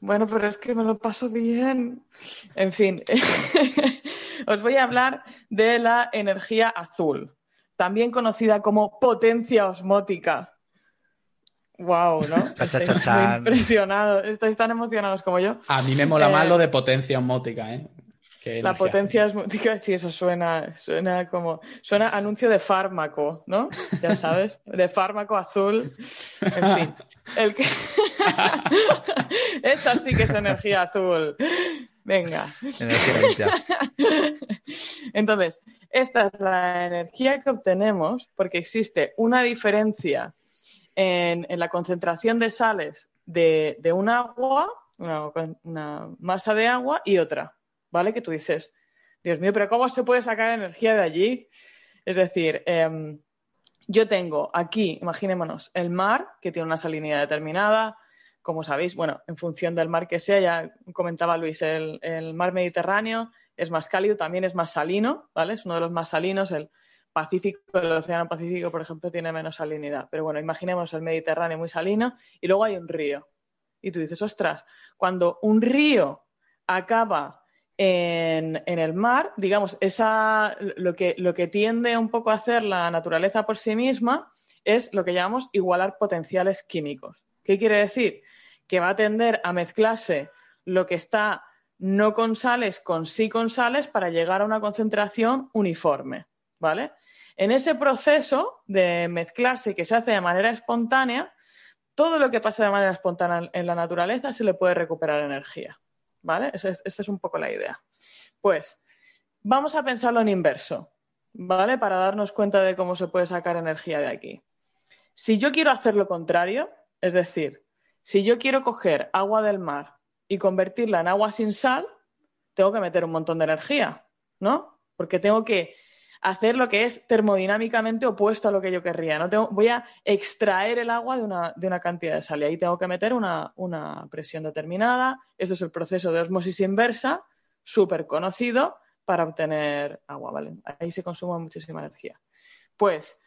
[SPEAKER 3] Bueno, pero es que me lo paso bien. En fin, os voy a hablar de la energía azul, también conocida como potencia osmótica. Wow, ¿no?
[SPEAKER 1] Cha, cha,
[SPEAKER 3] Estáis
[SPEAKER 1] cha,
[SPEAKER 3] impresionados, estáis tan emocionados como yo.
[SPEAKER 2] A mí me mola más
[SPEAKER 3] Eh,
[SPEAKER 2] lo de potencia osmótica, ¿eh? Que
[SPEAKER 3] La
[SPEAKER 2] energía
[SPEAKER 3] potencia osmótica, sí, eso suena, suena como, suena anuncio de fármaco, ¿no? Ya sabes, de fármaco azul. En fin, el que... Esa sí que es energía azul. Venga.
[SPEAKER 1] Energía.
[SPEAKER 3] Entonces, esta es la energía que obtenemos porque existe una diferencia en, la concentración de sales de, un agua, una, una masa de agua y otra, ¿vale? Que tú dices, Dios mío, pero ¿cómo se puede sacar energía de allí? Es decir, em, yo tengo aquí, imaginémonos, el mar, que tiene una salinidad determinada, como sabéis, bueno, en función del mar que sea, ya comentaba Luis, el, el mar Mediterráneo es más cálido, también es más salino, ¿vale? Es uno de los más salinos, el Pacífico, el Océano Pacífico, por ejemplo, tiene menos salinidad. Pero bueno, imaginemos el Mediterráneo muy salino y luego hay un río. Y tú dices, ostras, cuando un río acaba en, en el mar, digamos, esa, lo, que, lo que tiende un poco a hacer la naturaleza por sí misma es lo que llamamos igualar potenciales químicos. ¿Qué quiere decir? Que va a tender a mezclarse lo que está no con sales con sí con sales para llegar a una concentración uniforme, ¿vale? En ese proceso de mezclarse que se hace de manera espontánea, todo lo que pasa de manera espontánea en la naturaleza se le puede recuperar energía, ¿vale? Esta es un poco la idea. Pues vamos a pensarlo en inverso, ¿vale? Para darnos cuenta de cómo se puede sacar energía de aquí. Si yo quiero hacer lo contrario, es decir, si yo quiero coger agua del mar y convertirla en agua sin sal, tengo que meter un montón de energía, ¿no? Porque tengo que hacer lo que es termodinámicamente opuesto a lo que yo querría. ¿no? Voy a extraer el agua de una, de una, cantidad de sal y ahí tengo que meter una, una presión determinada. Esto es el proceso de osmosis inversa, súper conocido para obtener agua. ¿vale? Ahí se consume muchísima energía. Pues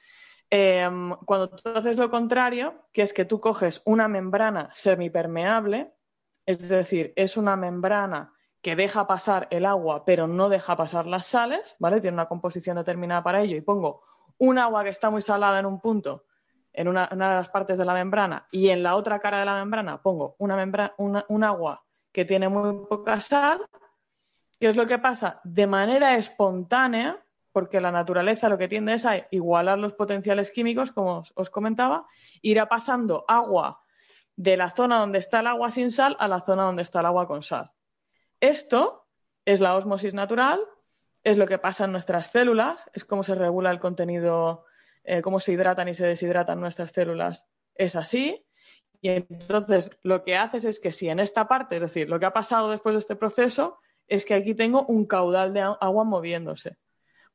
[SPEAKER 3] eh, cuando tú haces lo contrario, que es que tú coges una membrana semipermeable, Es decir, es una membrana que deja pasar el agua, pero no deja pasar las sales, ¿vale? Tiene una composición determinada para ello y pongo un agua que está muy salada en un punto, en una, de las partes de la membrana, y en la otra cara de la membrana pongo una un agua que tiene muy poca sal, ¿qué es lo que pasa? De manera espontánea, porque la naturaleza lo que tiende es a igualar los potenciales químicos, como os comentaba, irá pasando agua de la zona donde está el agua sin sal a la zona donde está el agua con sal. Esto es la osmosis natural, es lo que pasa en nuestras células, es cómo se regula el contenido, eh, cómo se hidratan y se deshidratan nuestras células. Es así. Y entonces lo que haces es que si en esta parte, es decir, lo que ha pasado después de este proceso, es que aquí tengo un caudal de agua moviéndose.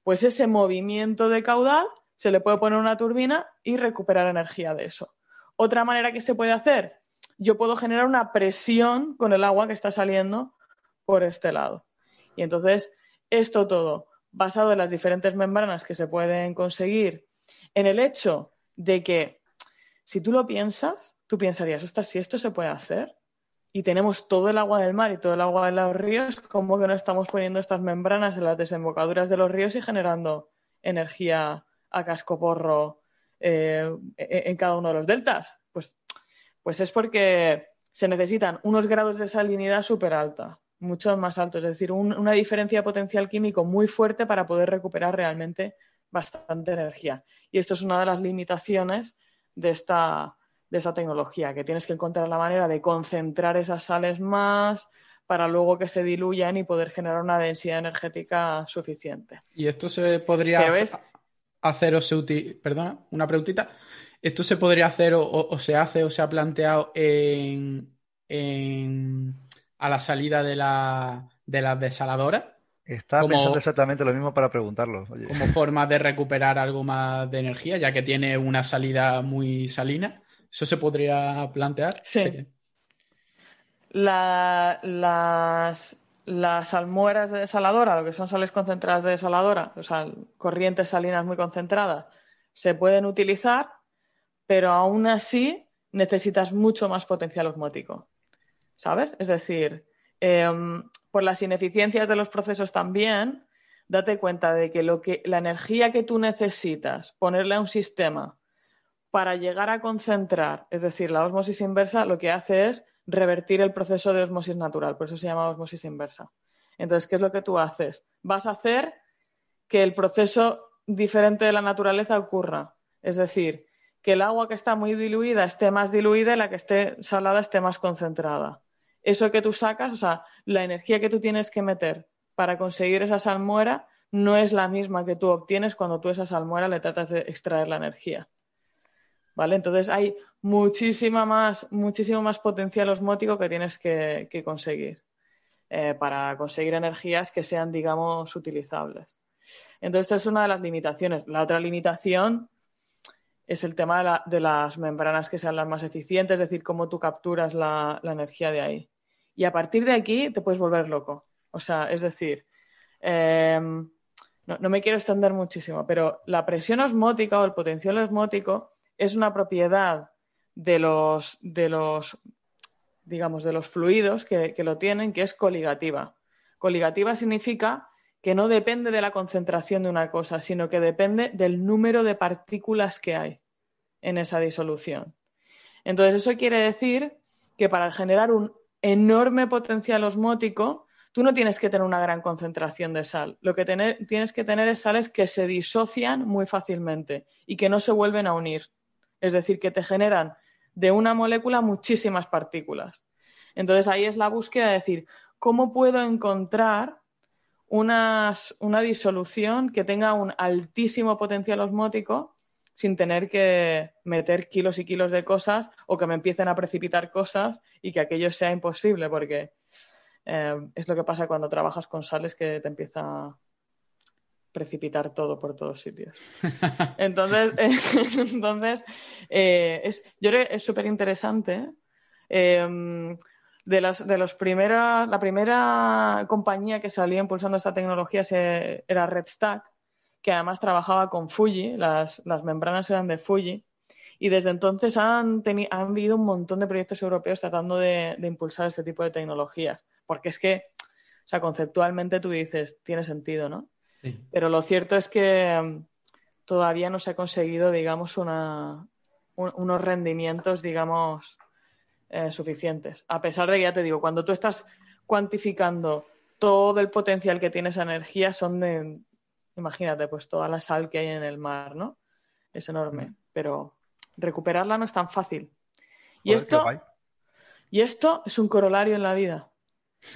[SPEAKER 3] Pues ese movimiento de caudal se le puede poner una turbina y recuperar energía de eso. Otra manera que se puede hacer, yo puedo generar una presión con el agua que está saliendo por este lado. Y entonces, esto todo basado en las diferentes membranas que se pueden conseguir, en el hecho de que, si tú lo piensas, tú pensarías, ostras, si esto se puede hacer y tenemos todo el agua del mar y todo el agua de los ríos, ¿cómo que no estamos poniendo estas membranas en las desembocaduras de los ríos y generando energía a cascoporro eh, en cada uno de los deltas? Pues, pues es porque se necesitan unos grados de salinidad súper alta mucho más alto, es decir, una diferencia de potencial químico muy fuerte para poder recuperar realmente bastante energía. Y esto es una de las limitaciones de esta, de esta tecnología, que tienes que encontrar la manera de concentrar esas sales más para luego que se diluyan y poder generar una densidad energética suficiente.
[SPEAKER 2] ¿Y esto se podría hacer o se Perdona, una preguntita. ¿Esto se podría hacer o, se hace o se ha planteado en a la salida de, la, de las desaladoras.
[SPEAKER 1] Estaba pensando exactamente lo mismo para preguntarlo.
[SPEAKER 2] Como forma de recuperar algo más de energía, ya que tiene una salida muy salina. ¿Eso se podría plantear?
[SPEAKER 3] Sí. las, las almueras de desaladora, lo que son sales concentradas de desaladora, o sea, corrientes salinas muy concentradas, se pueden utilizar, pero aún así necesitas mucho más potencial osmótico. ¿Sabes? Es decir, em, por las ineficiencias de los procesos también, date cuenta de que, lo que la energía que tú necesitas ponerle a un sistema para llegar a concentrar, es decir, la osmosis inversa, lo que hace es revertir el proceso de osmosis natural, por eso se llama osmosis inversa. Entonces, ¿qué es lo que tú haces? Vas a hacer que el proceso diferente de la naturaleza ocurra. Es decir, que el agua que está muy diluida esté más diluida y la que esté salada esté más concentrada eso que tú sacas, o sea, la energía que tú tienes que meter para conseguir esa salmuera no es la misma que tú obtienes cuando tú esa salmuera le tratas de extraer la energía. ¿Vale? Entonces hay muchísima más, muchísimo más potencial osmótico que tienes que, conseguir eh, para conseguir energías que sean, digamos, utilizables. Entonces, es una de las limitaciones. La otra limitación es el tema de, las membranas que sean las más eficientes, es decir, cómo tú capturas la energía de ahí. Y a partir de aquí te puedes volver loco. O sea, es decir, em, no, me quiero extender muchísimo, pero la presión osmótica o el potencial osmótico es una propiedad de los, de los digamos, de los fluidos que, que lo tienen, que es coligativa. Coligativa significa que no depende de la concentración de una cosa, sino que depende del número de partículas que hay en esa disolución. Entonces, eso quiere decir que para generar un enorme potencial osmótico, tú no tienes que tener una gran concentración de sal. Lo que tienes que tener es sales que se disocian muy fácilmente y que no se vuelven a unir. Es decir, que te generan de una molécula muchísimas partículas. Entonces ahí es la búsqueda de decir, ¿cómo puedo encontrar una disolución que tenga un altísimo potencial osmótico sin tener que meter kilos y kilos de cosas o que me empiecen a precipitar cosas y que aquello sea imposible, porque eh, es lo que pasa cuando trabajas con sales que te empieza a precipitar todo por todos sitios. Entonces, entonces eh, es, yo creo que es súper interesante. Eh, de, las, de los primeros, la primera compañía que salió impulsando esta tecnología era Red Stack, que además trabajaba con Fuji, las, membranas eran de Fuji, Y desde entonces han, han habido un montón de proyectos europeos tratando de, impulsar este tipo de tecnologías. Porque es que, o sea, conceptualmente tú dices, tiene sentido, ¿no? Pero lo cierto es que mm, todavía no se ha conseguido, digamos, una, unos rendimientos, digamos, eh, suficientes. A pesar de que, ya te digo, cuando tú estás cuantificando todo el potencial que tiene esa energía, son de, imagínate, pues toda la sal que hay en el mar, ¿no? Es enorme. Mm. Pero recuperarla no es tan fácil. Y esto, y esto es un corolario en la vida.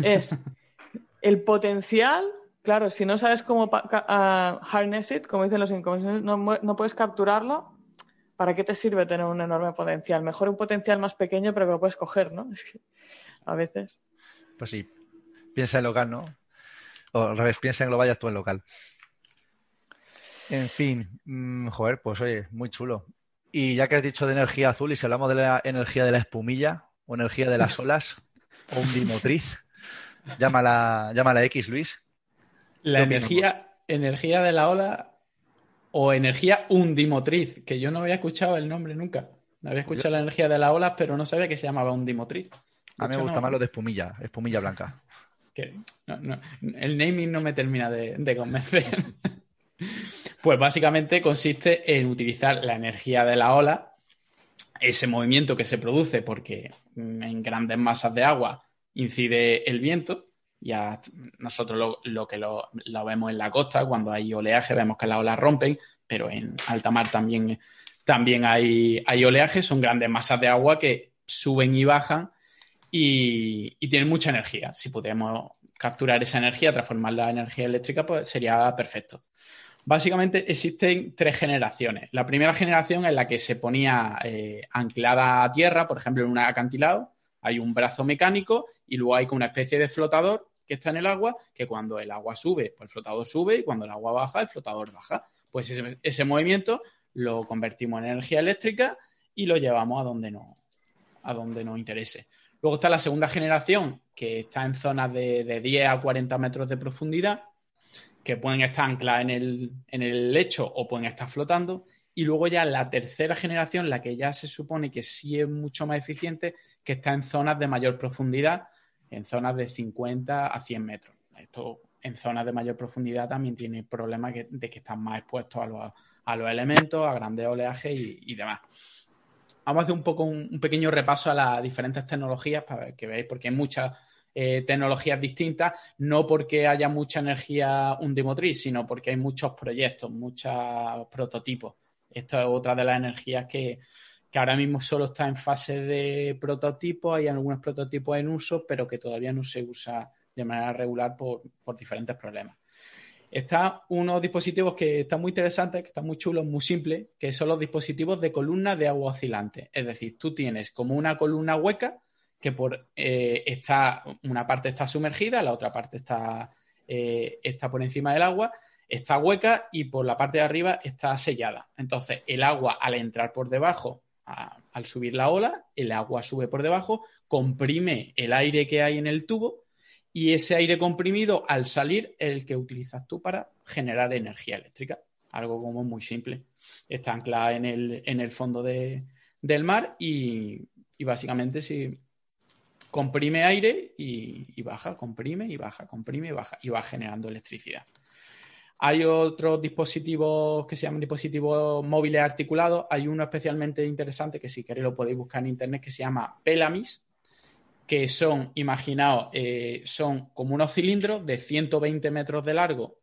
[SPEAKER 3] Es el potencial, claro, si no sabes cómo harness it, como dicen los inconscientes, no, no, puedes capturarlo, ¿para qué te sirve tener un enorme potencial? Mejor un potencial más pequeño, pero que lo puedes coger, ¿no? a veces.
[SPEAKER 1] Pues sí, piensa en local, ¿no? O al revés, piensa en global y actúa en local. En fin, mm, joder, pues oye, muy chulo. Y ya que has dicho de energía azul, y si hablamos de la energía de la espumilla o energía de las olas o un bimotriz, llámala, llámala X, Luis.
[SPEAKER 2] La energía, energía de la ola o energía undimotriz, que yo no había escuchado el nombre nunca. Había escuchado la energía de la ola, pero no sabía que se llamaba undimotriz.
[SPEAKER 1] A mí me gusta más lo de espumilla, espumilla blanca.
[SPEAKER 2] el naming no me termina de convencer. Pues básicamente consiste en utilizar la energía de la ola, ese movimiento que se produce porque en grandes masas de agua incide el viento. Ya nosotros lo, que lo, vemos en la costa, cuando hay oleaje, vemos que las olas rompen, pero en alta mar también, también hay, hay oleaje, son grandes masas de agua que suben y bajan y, y tienen mucha energía. Si pudiéramos capturar esa energía, transformarla en energía eléctrica, pues sería perfecto. Básicamente existen tres generaciones. La primera generación es la que se ponía eh, anclada a tierra, por ejemplo, en un acantilado. Hay un brazo mecánico y luego hay una especie de flotador que está en el agua, que cuando el agua sube, pues el flotador sube y cuando el agua baja, el flotador baja. Pues ese, movimiento lo convertimos en energía eléctrica y lo llevamos a donde, no, a donde nos interese. Luego está la segunda generación, que está en zonas de, de 10 a 40 metros de profundidad, que pueden estar ancladas en el, en el lecho o pueden estar flotando. Y luego ya la tercera generación, la que ya se supone que sí es mucho más eficiente, que está en zonas de mayor profundidad, en zonas de 50 a 100 metros. Esto en zonas de mayor profundidad también tiene problemas de que están más expuestos a los, a los elementos, a grandes oleajes y, demás. Vamos a hacer un poco un, un, pequeño repaso a las diferentes tecnologías para que veáis, porque hay muchas eh, tecnologías distintas, no porque haya mucha energía undimotriz, sino porque hay muchos proyectos, muchos prototipos. Esto es otra de las energías que, ahora mismo solo está en fase de prototipo, hay algunos prototipos en uso, pero que todavía no se usa de manera regular por, diferentes problemas. Está unos dispositivos que están muy interesantes, que están muy chulos, muy simples, que son los dispositivos de columna de agua oscilante. Es decir, tú tienes como una columna hueca que por eh, está, una parte está sumergida, la otra parte está, eh, está por encima del agua, está hueca y por la parte de arriba está sellada. Entonces, el agua al entrar por debajo, al subir la ola, el agua sube por debajo, comprime el aire que hay en el tubo y ese aire comprimido al salir es el que utilizas tú para generar energía eléctrica. Algo como muy simple. Está anclada en el, en el fondo de, del mar y, y básicamente si comprime aire y, baja, comprime y baja, comprime y baja, y va generando electricidad. Hay otros dispositivos que se llaman dispositivos móviles articulados. Hay uno especialmente interesante que si queréis lo podéis buscar en internet que se llama Pelamis, que son, imaginaos, eh, son como unos cilindros de 120 metros de largo,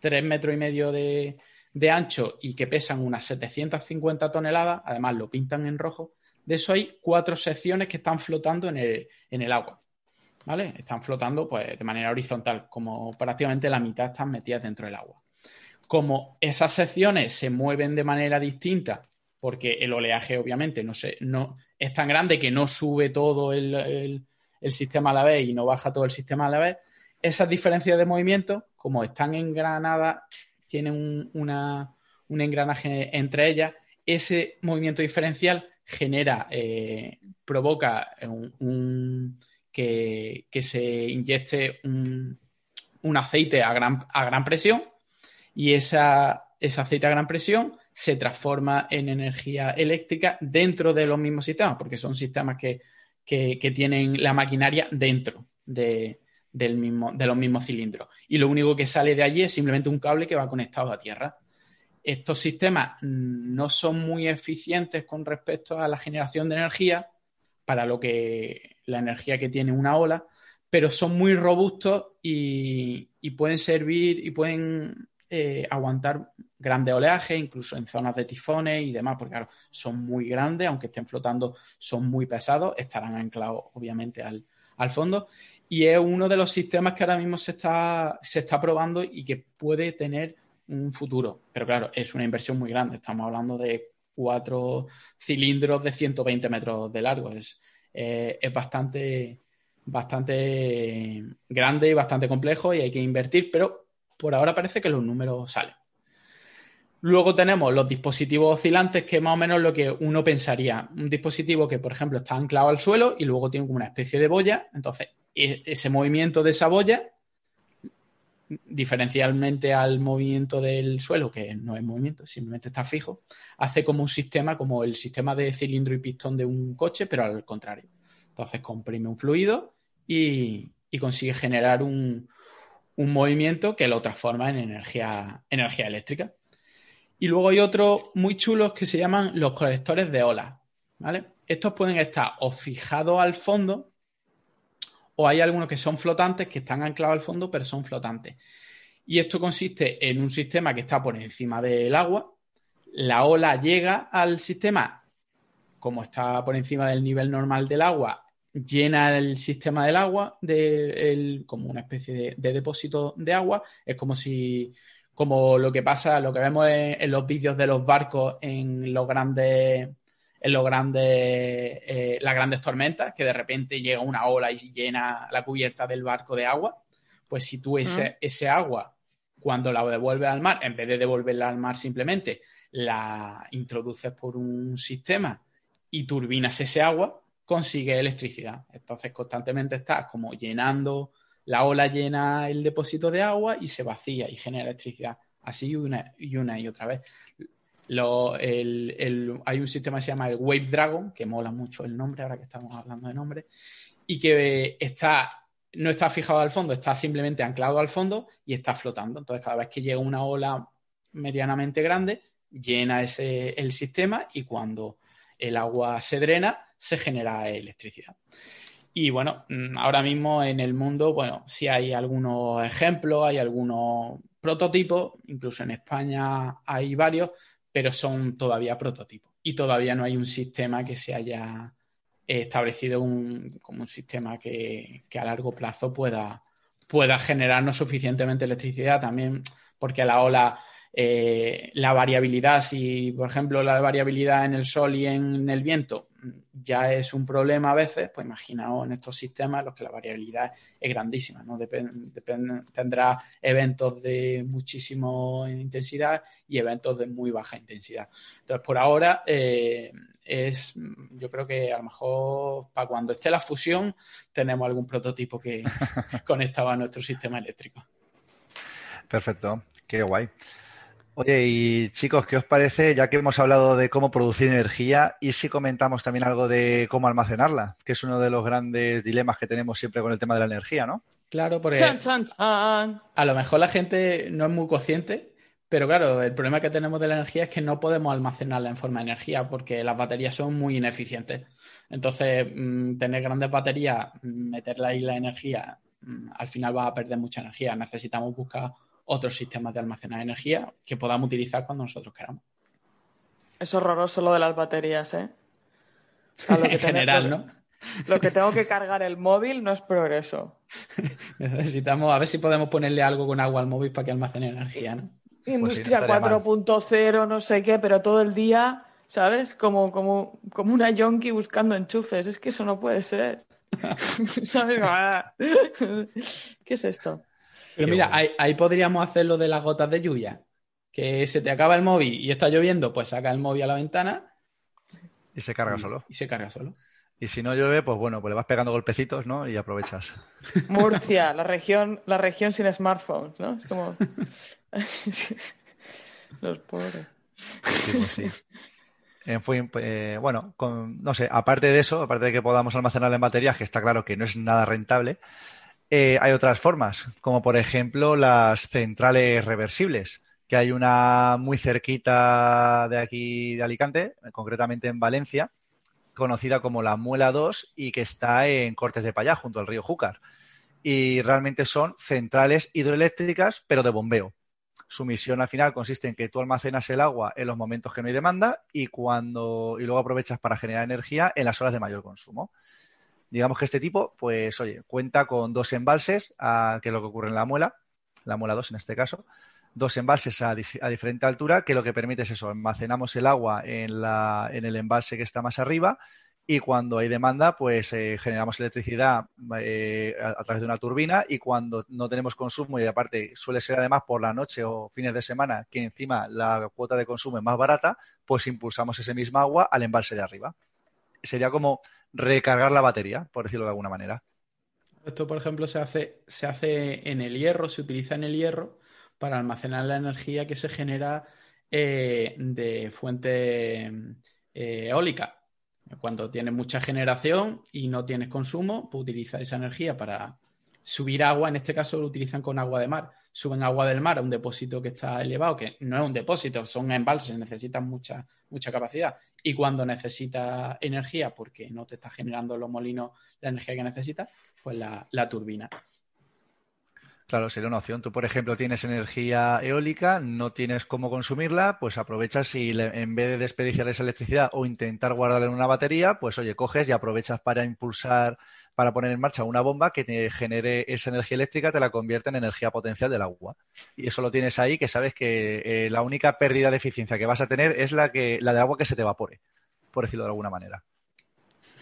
[SPEAKER 2] 3 metros y medio de, de ancho y que pesan unas 750 toneladas. Además, lo pintan en rojo de eso hay cuatro secciones que están flotando en el, agua. ¿Vale? Están flotando pues, de manera horizontal, como prácticamente la mitad están metidas dentro del agua. Como esas secciones se mueven de manera distinta, porque el oleaje obviamente no, no es tan grande que no sube todo el, sistema a la vez y no baja todo el sistema a la vez, esas diferencias de movimiento, como están engranadas, tienen una, un engranaje entre ellas, ese movimiento diferencial genera, eh, provoca que, se inyecte un, aceite a gran, a gran presión y esa, ese aceite a gran presión se transforma en energía eléctrica dentro de los mismos sistemas, porque son sistemas que, tienen la maquinaria dentro de, del mismo, de los mismos cilindros. Y lo único que sale de allí es simplemente un cable que va conectado a tierra. Estos sistemas no son muy eficientes con respecto a la generación de energía para lo que la energía que tiene una ola, pero son muy robustos y, pueden servir y pueden eh, aguantar grandes oleajes, incluso en zonas de tifones y demás, porque claro, son muy grandes, aunque estén flotando, son muy pesados, estarán anclados obviamente al, fondo. Y es uno de los sistemas que ahora mismo se está, se está probando y que puede tener un futuro. Pero claro, es una inversión muy grande. Estamos hablando de cuatro cilindros de 120 metros de largo. Es, eh, es bastante, bastante grande y bastante complejo y hay que invertir, pero por ahora parece que los números salen. Luego tenemos los dispositivos oscilantes, que más o menos lo que uno pensaría. Un dispositivo que, por ejemplo, está anclado al suelo y luego tiene como una especie de boya. Entonces, e-, ese movimiento de esa boya, diferencialmente al movimiento del suelo, que no es movimiento, simplemente está fijo, hace como un sistema, como el sistema de cilindro y pistón de un coche, pero al contrario. Entonces comprime un fluido y, consigue generar un, movimiento que lo transforma en energía, energía eléctrica. Y luego hay otros muy chulos que se llaman los colectores de olas. ¿vale? Estos pueden estar o fijados al fondo o hay algunos que son flotantes, que están anclados al fondo, pero son flotantes. Y esto consiste en un sistema que está por encima del agua. La ola llega al sistema, como está por encima del nivel normal del agua, llena el sistema del agua de, como una especie de, depósito de agua. Es como si, como lo que pasa, lo que vemos en, los vídeos de los barcos en los grandes, en los grandes, eh, las grandes tormentas, que de repente llega una ola y llena la cubierta del barco de agua. Pues si tú ese, ese agua, cuando la devuelves al mar, en vez de devolverla al mar simplemente, la introduces por un sistema y turbinas ese agua, consigue electricidad. Entonces constantemente estás como llenando, la ola llena el depósito de agua y se vacía y genera electricidad. Así una y una y otra vez. Hay un sistema que se llama el Wave Dragon, que mola mucho el nombre, ahora que estamos hablando de nombre, y que está, no está fijado al fondo, está simplemente anclado al fondo y está flotando. Entonces, cada vez que llega una ola medianamente grande, llena ese, el sistema y cuando el agua se drena, se genera electricidad. Y bueno, mm, ahora mismo en el mundo, bueno, sí hay algunos ejemplos, hay algunos prototipos, incluso en España hay varios, pero son todavía prototipos. Y todavía no hay un sistema que se haya establecido como un sistema que, a largo plazo pueda, pueda generarnos suficientemente electricidad también, porque la ola eh, la variabilidad, si por ejemplo la variabilidad en el sol y en el viento ya es un problema a veces, pues imaginaos en estos sistemas en los que la variabilidad es grandísima, ¿no? tendrá eventos de muchísima intensidad y eventos de muy baja intensidad. Entonces, por ahora eh, es, yo creo que a lo mejor para cuando esté la fusión tenemos algún prototipo que conectaba a nuestro sistema eléctrico.
[SPEAKER 1] Perfecto, qué guay. Oye, y chicos, ¿qué os parece, ya que hemos hablado de cómo producir energía, y si comentamos también algo de cómo almacenarla, que es uno de los grandes dilemas que tenemos siempre con el tema de la energía, ¿no?
[SPEAKER 2] Claro, porque a lo mejor la gente no es muy consciente, pero claro, el problema que tenemos de la energía es que no podemos almacenarla en forma de energía porque las baterías son muy ineficientes. Entonces, mm, tener grandes baterías, mm, meterla ahí la energía, mm, al final va a perder mucha energía. Necesitamos buscar otros sistemas de almacenar energía que podamos utilizar cuando nosotros queramos.
[SPEAKER 3] Es horroroso lo de las baterías, ¿eh?
[SPEAKER 2] en general, ¿no?
[SPEAKER 3] Lo que tengo que cargar el móvil no es progreso.
[SPEAKER 2] Necesitamos, a ver si podemos ponerle algo con agua al móvil para que almacene energía, ¿no?
[SPEAKER 3] Industria 4.0, no sé qué, pero todo el día, ¿sabes? Como, como, como una yonki buscando enchufes. Es que eso no puede ser. ¿Sabes? ¿Qué es esto?
[SPEAKER 2] Pero mira, ahí, podríamos hacer lo de las gotas de lluvia. Que se te acaba el móvil y está lloviendo, pues saca el móvil a la ventana.
[SPEAKER 1] Y se carga solo.
[SPEAKER 2] Y se carga solo.
[SPEAKER 1] Y si no llueve, pues bueno, pues le vas pegando golpecitos, ¿no? Y aprovechas.
[SPEAKER 3] Murcia, la región, la región sin smartphones, ¿no? Es como. Los pobres.
[SPEAKER 1] Pues sí. En fin, eh, bueno, no sé, aparte de eso, aparte de que podamos almacenarla en baterías, que está claro que no es nada rentable, eh, hay otras formas, como por ejemplo las centrales reversibles, que hay una muy cerquita de aquí de Alicante, concretamente en Valencia, conocida como la Muela 2 y que está en Cortes de Payá, junto al río Júcar. Y realmente son centrales hidroeléctricas, pero de bombeo. Su misión al final consiste en que tú almacenas el agua en los momentos que no hay demanda y cuando y luego aprovechas para generar energía en las horas de mayor consumo. Digamos que este tipo, pues oye, cuenta con dos embalses, a, que es lo que ocurre en la muela, la muela 2 en este caso, dos embalses a, diferente altura, que lo que permite es eso, almacenamos el agua en, la, en el embalse que está más arriba y cuando hay demanda, pues eh, generamos electricidad eh, a, través de una turbina y cuando no tenemos consumo y aparte suele ser además por la noche o fines de semana que encima la cuota de consumo es más barata, pues impulsamos ese mismo agua al embalse de arriba. Sería como recargar la batería, por decirlo de alguna manera.
[SPEAKER 2] Esto, por ejemplo, se hace, se hace en el hierro, se utiliza en el hierro para almacenar la energía que se genera eh, de fuente eólica cuando tienes mucha generación y no tienes consumo, pues utiliza esa energía para subir agua. En este caso lo utilizan con agua de mar. Suben agua del mar a un depósito que está elevado, que no es un depósito, son embalses, necesitan mucha, mucha capacidad. Y cuando necesita energía, porque no te está generando los molinos la energía que necesitas, pues la turbina.
[SPEAKER 1] Claro, sería una opción. Tú, por ejemplo, tienes energía eólica, no tienes cómo consumirla, pues aprovechas y en vez de desperdiciar esa electricidad o intentar guardarla en una batería, pues oye, coges y aprovechas para impulsar, para poner en marcha una bomba que te genere esa energía eléctrica, te la convierte en energía potencial del agua. Y eso lo tienes ahí, que sabes que eh, la única pérdida de eficiencia que vas a tener es la, que, la de agua que se te evapore, por decirlo de alguna manera.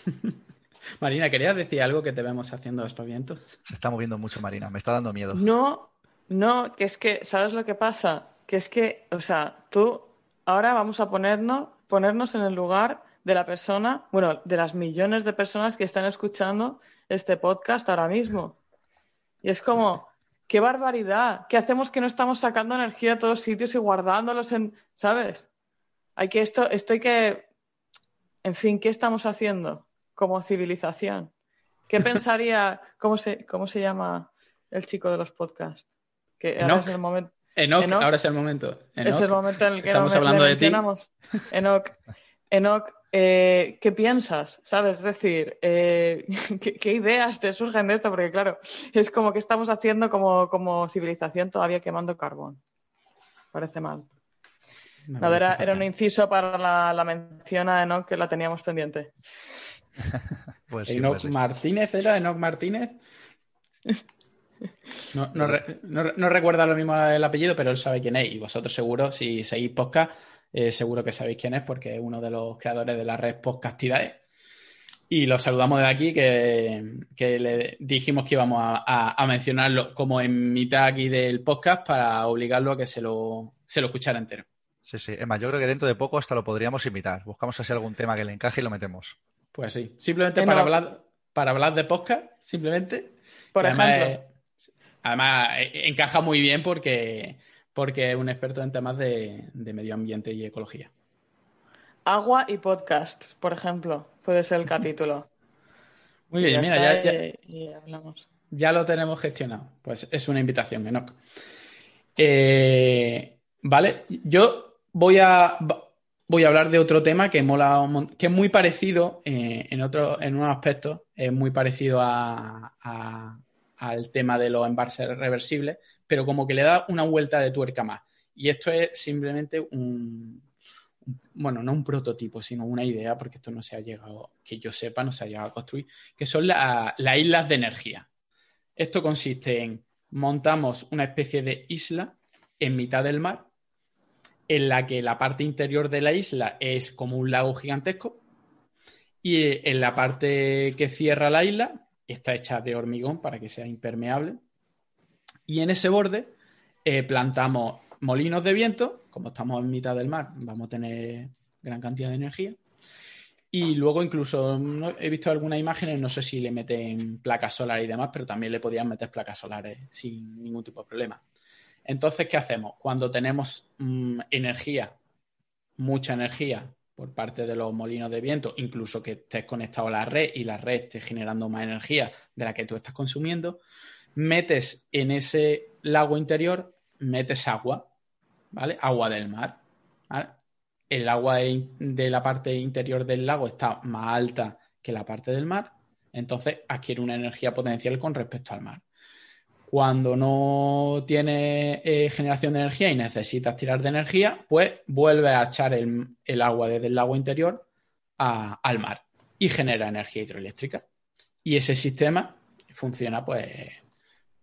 [SPEAKER 2] Marina, ¿querías decir algo que te vemos haciendo espavientos?
[SPEAKER 1] Se está moviendo mucho, Marina. Me está dando miedo.
[SPEAKER 3] No, no, que es que, ¿sabes lo que pasa? Que es que, o sea, tú, ahora vamos a ponernos, ponernos en el lugar de la persona, bueno, de las millones de personas que están escuchando este podcast ahora mismo. Y es como, qué barbaridad, ¿qué hacemos que no estamos sacando energía a todos sitios y guardándolos en, ¿sabes? Hay que esto, esto hay que, en fin, ¿qué estamos haciendo? Como civilización. ¿Qué pensaría, cómo se, cómo se llama el chico de los podcasts?
[SPEAKER 2] Que ahora es el momento. Enoch, ahora es el momento.
[SPEAKER 3] es el momento en el que
[SPEAKER 2] estamos hablando de ti.
[SPEAKER 3] Enoch, Enoch eh, ¿qué piensas? ¿Sabes? Es decir, eh, ¿qué, ideas te surgen de esto? Porque claro, es como que estamos haciendo como, como civilización todavía quemando carbón. Parece mal. era, era, un inciso para la, la mención a Enoch que la teníamos pendiente.
[SPEAKER 2] pues Enoch Martínez era Enoch Martínez. No, no, recuerda lo mismo el apellido, pero él sabe quién es. Y vosotros seguro, si seguís podcast, eh, seguro que sabéis quién es, porque es uno de los creadores de la red Podcastidae. Y lo saludamos de aquí, que, le dijimos que íbamos a, mencionarlo como en mitad aquí del podcast para obligarlo a que se lo, se lo escuchara entero.
[SPEAKER 1] Sí, sí. Es más, yo creo que dentro de poco hasta lo podríamos invitar. Buscamos así algún tema que le encaje y lo metemos.
[SPEAKER 2] Pues sí, simplemente para hablar, para hablar de podcast, simplemente.
[SPEAKER 3] Por ejemplo.
[SPEAKER 2] además, eh, encaja muy bien porque, porque es un experto en temas de, medio ambiente y ecología.
[SPEAKER 3] Agua y podcasts, por ejemplo, puede ser el capítulo.
[SPEAKER 2] Muy bien, mira, ya, hablamos. ya, lo tenemos gestionado. Pues es una invitación, Enoch. Eh, vale, yo voy a, voy a hablar de otro tema que es muy parecido eh, en otro, en unos aspectos, es muy parecido al tema de los embalses reversibles, pero como que le da una vuelta de tuerca más. Y esto es simplemente un, bueno, no un prototipo, sino una idea, porque esto no se ha llegado, que yo sepa, no se ha llegado a construir, que son las islas de energía. Esto consiste en montamos una especie de isla en mitad del mar en la que la parte interior de la isla es como un lago gigantesco y en la parte que cierra la isla está hecha de hormigón para que sea impermeable. Y en ese borde eh, plantamos molinos de viento, como estamos en mitad del mar, vamos a tener gran cantidad de energía. Y luego incluso he visto algunas imágenes, no sé si le meten placas solares y demás, pero también le podían meter placas solares sin ningún tipo de problema. Entonces, ¿qué hacemos? Cuando tenemos mm, energía mucha energía por parte de los molinos de viento, incluso que estés conectado a la red y la red esté generando más energía de la que tú estás consumiendo, metes en ese lago interior, metes agua, ¿vale? Agua del mar. El agua de la parte interior del lago está más alta que la parte del mar, entonces adquiere una energía potencial con respecto al mar. Cuando no tiene eh, generación de energía y necesitas tirar de energía, pues vuelve a echar el, agua desde el lago interior al mar y genera energía hidroeléctrica. Y ese sistema funciona pues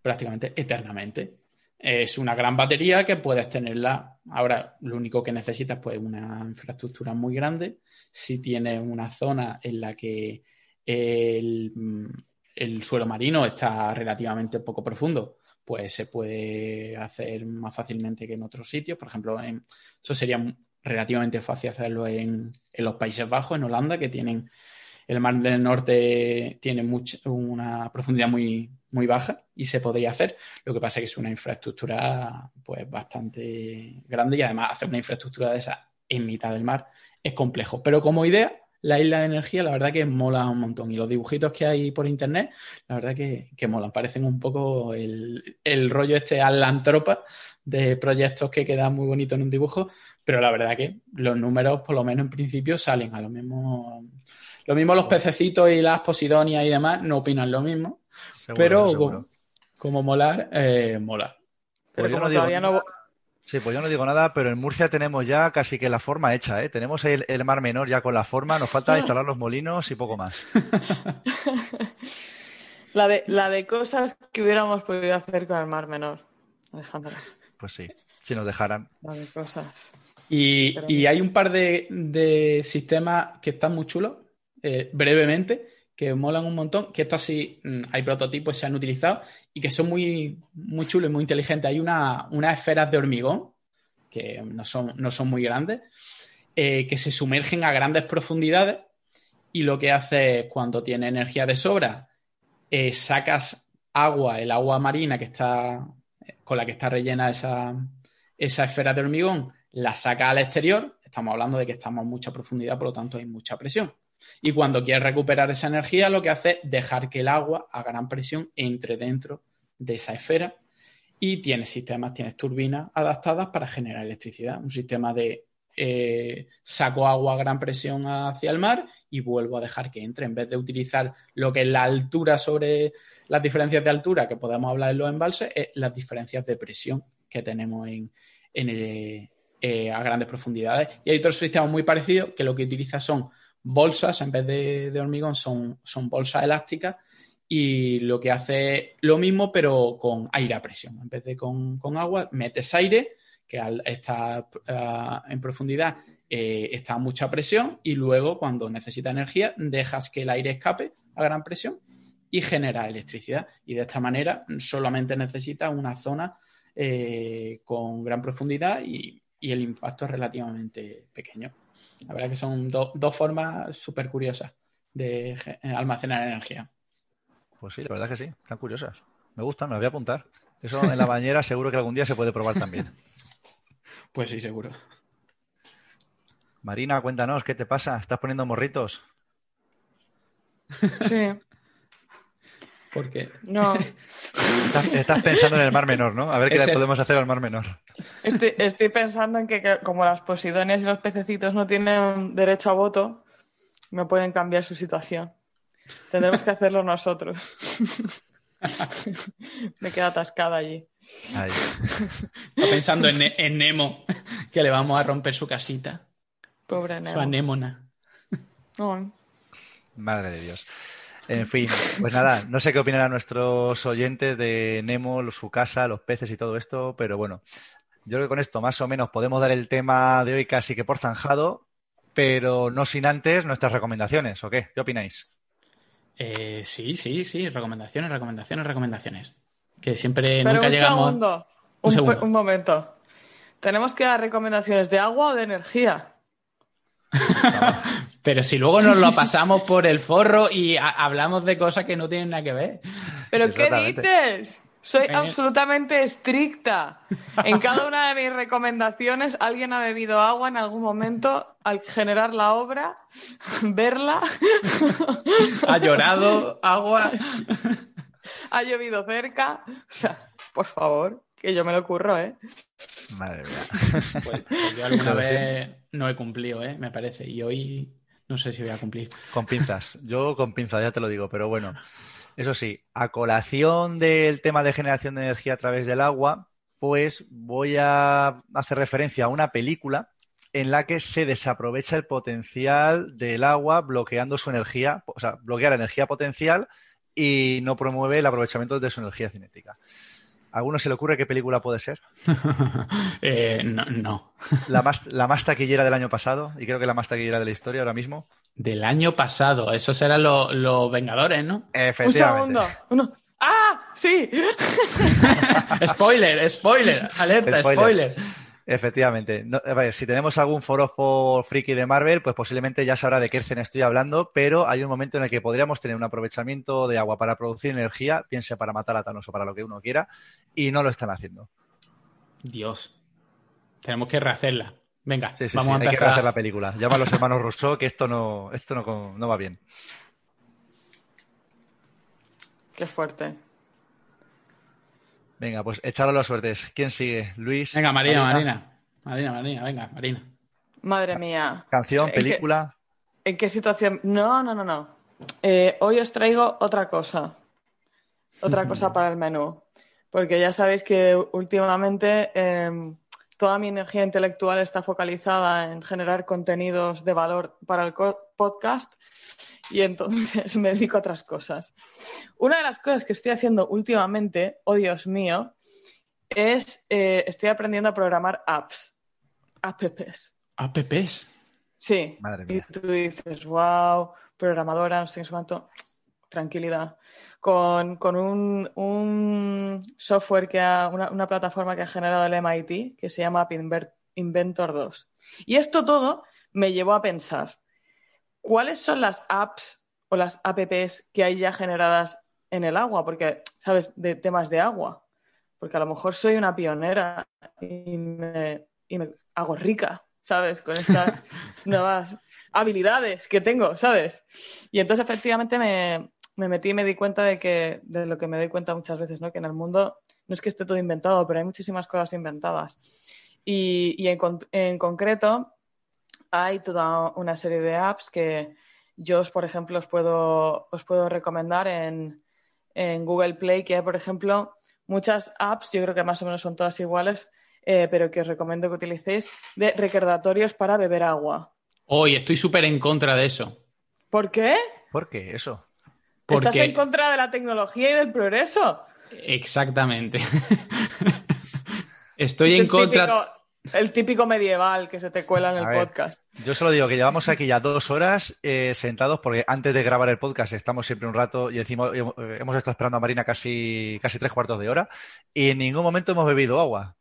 [SPEAKER 2] prácticamente eternamente. Es una gran batería que puedes tenerla. Ahora, lo único que necesitas pues una infraestructura muy grande. Si tienes una zona en la que el, el suelo marino está relativamente poco profundo, pues se puede hacer más fácilmente que en otros sitios. Por ejemplo, eso sería relativamente fácil hacerlo en, los Países Bajos, en Holanda, que tienen el mar del norte tiene una profundidad muy, muy baja y se podría hacer. Lo que pasa es que es una infraestructura pues bastante grande y además hacer una infraestructura de esa en mitad del mar es complejo. Pero como idea, la isla de energía, la verdad que mola un montón. Y los dibujitos que hay por internet, la verdad que, que molan. Parecen un poco el, rollo este alantropa de proyectos que quedan muy bonito en un dibujo, pero la verdad que los números, por lo menos en principio, salen a lo mismo. Lo mismo los pececitos y las posidonias y demás no opinan lo mismo, pero como, molar, eh, mola.
[SPEAKER 1] Pero pues como todavía no, Sí, pues yo no digo nada, pero en Murcia tenemos ya casi que la forma hecha, ¿eh? Tenemos el, Mar Menor ya con la forma, nos falta instalar los molinos y poco más.
[SPEAKER 3] la, de, la de cosas que hubiéramos podido hacer con el Mar Menor, Alejandra.
[SPEAKER 1] Pues sí, si nos dejaran.
[SPEAKER 3] La de cosas.
[SPEAKER 2] Y, hay un par de, sistemas que están muy chulos, eh, brevemente, que molan un montón, que estos sí mm, hay prototipos se han utilizado y que son muy, muy chulos y muy inteligentes. Hay una, unas esferas de hormigón, que no son, no son muy grandes, eh, que se sumergen a grandes profundidades y lo que hace cuando tiene energía de sobra, eh, sacas agua, el agua marina que está con la que está rellena esa, esa esfera de hormigón, la saca al exterior. Estamos hablando de que estamos a mucha profundidad, por lo tanto hay mucha presión. Y cuando quieres recuperar esa energía, lo que hace es dejar que el agua a gran presión entre dentro de esa esfera y tienes sistemas, tienes turbinas adaptadas para generar electricidad. Un sistema de eh, saco agua a gran presión hacia el mar y vuelvo a dejar que entre. En vez de utilizar lo que es la altura sobre las diferencias de altura que podemos hablar en los embalses, es las diferencias de presión que tenemos en, eh, a grandes profundidades. Y hay otros sistemas muy parecidos que lo que utiliza son bolsas, en vez de, hormigón, son, son, bolsas elásticas y lo que hace lo mismo, pero con aire a presión. En vez de con, agua, metes aire, que al estar ah, en profundidad eh, está a mucha presión, y luego, cuando necesita energía, dejas que el aire escape a gran presión y genera electricidad. Y de esta manera solamente necesita una zona eh, con gran profundidad y el impacto es relativamente pequeño. La verdad que son dos formas súper curiosas de almacenar energía.
[SPEAKER 1] Pues sí, la verdad que sí, están curiosas. Me gustan, me las voy a apuntar. Eso en la bañera seguro que algún día se puede probar también.
[SPEAKER 2] Pues sí, seguro.
[SPEAKER 1] Marina, cuéntanos, ¿qué te pasa? ¿Estás poniendo morritos?
[SPEAKER 3] Sí.
[SPEAKER 2] ¿Por qué?
[SPEAKER 3] No.
[SPEAKER 1] Estás, pensando en el Mar Menor, ¿no? A ver qué le podemos hacer al Mar Menor.
[SPEAKER 3] Estoy, pensando en que, como las posidonias y los pececitos no tienen derecho a voto, no pueden cambiar su situación. Tendremos que hacerlo nosotros. Me queda atascada allí.
[SPEAKER 2] Está pensando en, Nemo, que le vamos a romper su casita.
[SPEAKER 3] Pobre Nemo.
[SPEAKER 2] Su anémona.
[SPEAKER 1] Madre de Dios. En fin, pues nada, no sé qué opinarán nuestros oyentes de Nemo, su casa, los peces y todo esto, pero bueno, yo creo que con esto más o menos podemos dar el tema de hoy casi que por zanjado, pero no sin antes nuestras recomendaciones, ¿o qué? ¿Qué opináis?
[SPEAKER 2] Eh, sí, sí, sí, recomendaciones, recomendaciones, recomendaciones. Que siempre nunca un llegamos.
[SPEAKER 3] Segundo, un, un momento. ¿Tenemos que dar recomendaciones de agua o de energía?
[SPEAKER 2] Pero si luego nos lo pasamos por el forro y hablamos de cosas que no tienen nada que ver.
[SPEAKER 3] ¿Pero qué dices? Soy absolutamente estricta. En cada una de mis recomendaciones, alguien ha bebido agua en algún momento al generar la obra, verla.
[SPEAKER 2] Ha llorado agua.
[SPEAKER 3] Ha llovido cerca. O sea, por favor, que yo me lo curro, ¿eh?
[SPEAKER 1] Madre mía.
[SPEAKER 2] Pues, pues yo alguna vez no he cumplido, ¿eh? Me parece. Y hoy no sé si voy a cumplir.
[SPEAKER 1] Con pinzas. Yo con pinzas, ya te lo digo, pero bueno. Eso sí, a colación del tema de generación de energía a través del agua, pues voy a hacer referencia a una película en la que se desaprovecha el potencial del agua bloqueando su energía, o sea, bloquea la energía potencial y no promueve el aprovechamiento de su energía cinética. ¿A alguno se le ocurre qué película puede ser?
[SPEAKER 2] Eh, no.
[SPEAKER 1] La, más, la más taquillera del año pasado y creo que la más taquillera de la historia ahora mismo.
[SPEAKER 2] Del año pasado. Esos eran los, Vengadores, ¿no?
[SPEAKER 1] Efectivamente.
[SPEAKER 3] Un segundo. ¡Ah! ¡Sí!
[SPEAKER 2] spoiler, spoiler, alerta, spoiler.
[SPEAKER 1] Efectivamente. si tenemos algún foro friki de Marvel, pues posiblemente ya sabrá de qué escena estoy hablando, pero hay un momento en el que podríamos tener un aprovechamiento de agua para producir energía, piense para matar a Thanos o para lo que uno quiera, y no lo están haciendo.
[SPEAKER 2] Dios. Tenemos que rehacerla. Venga,
[SPEAKER 1] sí, sí, vamos a empezar. Hay que rehacer la película. Llama a los hermanos Rousseau que esto no, esto no, no va bien.
[SPEAKER 3] Qué fuerte.
[SPEAKER 1] Venga, pues echarlo las suertes. ¿Quién sigue? Luis.
[SPEAKER 2] Venga, Marina, Marina. Marina, Marina, venga, Marina.
[SPEAKER 3] Madre mía.
[SPEAKER 1] ¿Canción, película?
[SPEAKER 3] ¿En qué, situación? No, no, no, no. Eh, hoy os traigo otra cosa. Otra cosa para el menú. Porque ya sabéis que últimamente em, toda mi energía intelectual está focalizada en generar contenidos de valor para el podcast y entonces me dedico a otras cosas. Una de las cosas que estoy haciendo últimamente, oh Dios mío, es eh, estoy aprendiendo a programar apps, apps.
[SPEAKER 2] ¿Apps?
[SPEAKER 3] Sí.
[SPEAKER 1] Madre mía.
[SPEAKER 3] Y tú dices, wow, programadora, no sé qué cuánto. Tranquilidad. Con, un, software que ha, una, una, plataforma que ha generado el MIT que se llama App Inventor 2. Y esto todo me llevó a pensar, ¿cuáles son las apps o las apps que hay ya generadas en el agua? Porque, ¿sabes? De temas de agua. Porque a lo mejor soy una pionera y me, hago rica, ¿sabes? Con estas nuevas habilidades que tengo, ¿sabes? Y entonces efectivamente me, metí y me di cuenta de que, de lo que me doy cuenta muchas veces, ¿no? Que en el mundo no es que esté todo inventado, pero hay muchísimas cosas inventadas. Y, en concreto, hay toda una serie de apps que yo, por ejemplo, os puedo, os puedo recomendar en, Google Play, que hay, por ejemplo, muchas apps, yo creo que más o menos son todas iguales, eh, pero que os recomiendo que utilicéis, de recordatorios para beber agua.
[SPEAKER 2] Hoy estoy súper en contra de eso.
[SPEAKER 3] ¿Por qué?
[SPEAKER 1] ¿Por qué eso?
[SPEAKER 3] ¿Estás en contra de la tecnología y del progreso?
[SPEAKER 2] Exactamente. estoy en contra.
[SPEAKER 3] El típico medieval que se te cuela en el podcast.
[SPEAKER 1] Yo solo digo que llevamos aquí ya dos horas eh, sentados porque antes de grabar el podcast estamos siempre un rato y decimos, eh, hemos estado esperando a Marina casi, casi tres cuartos de hora y en ningún momento hemos bebido agua.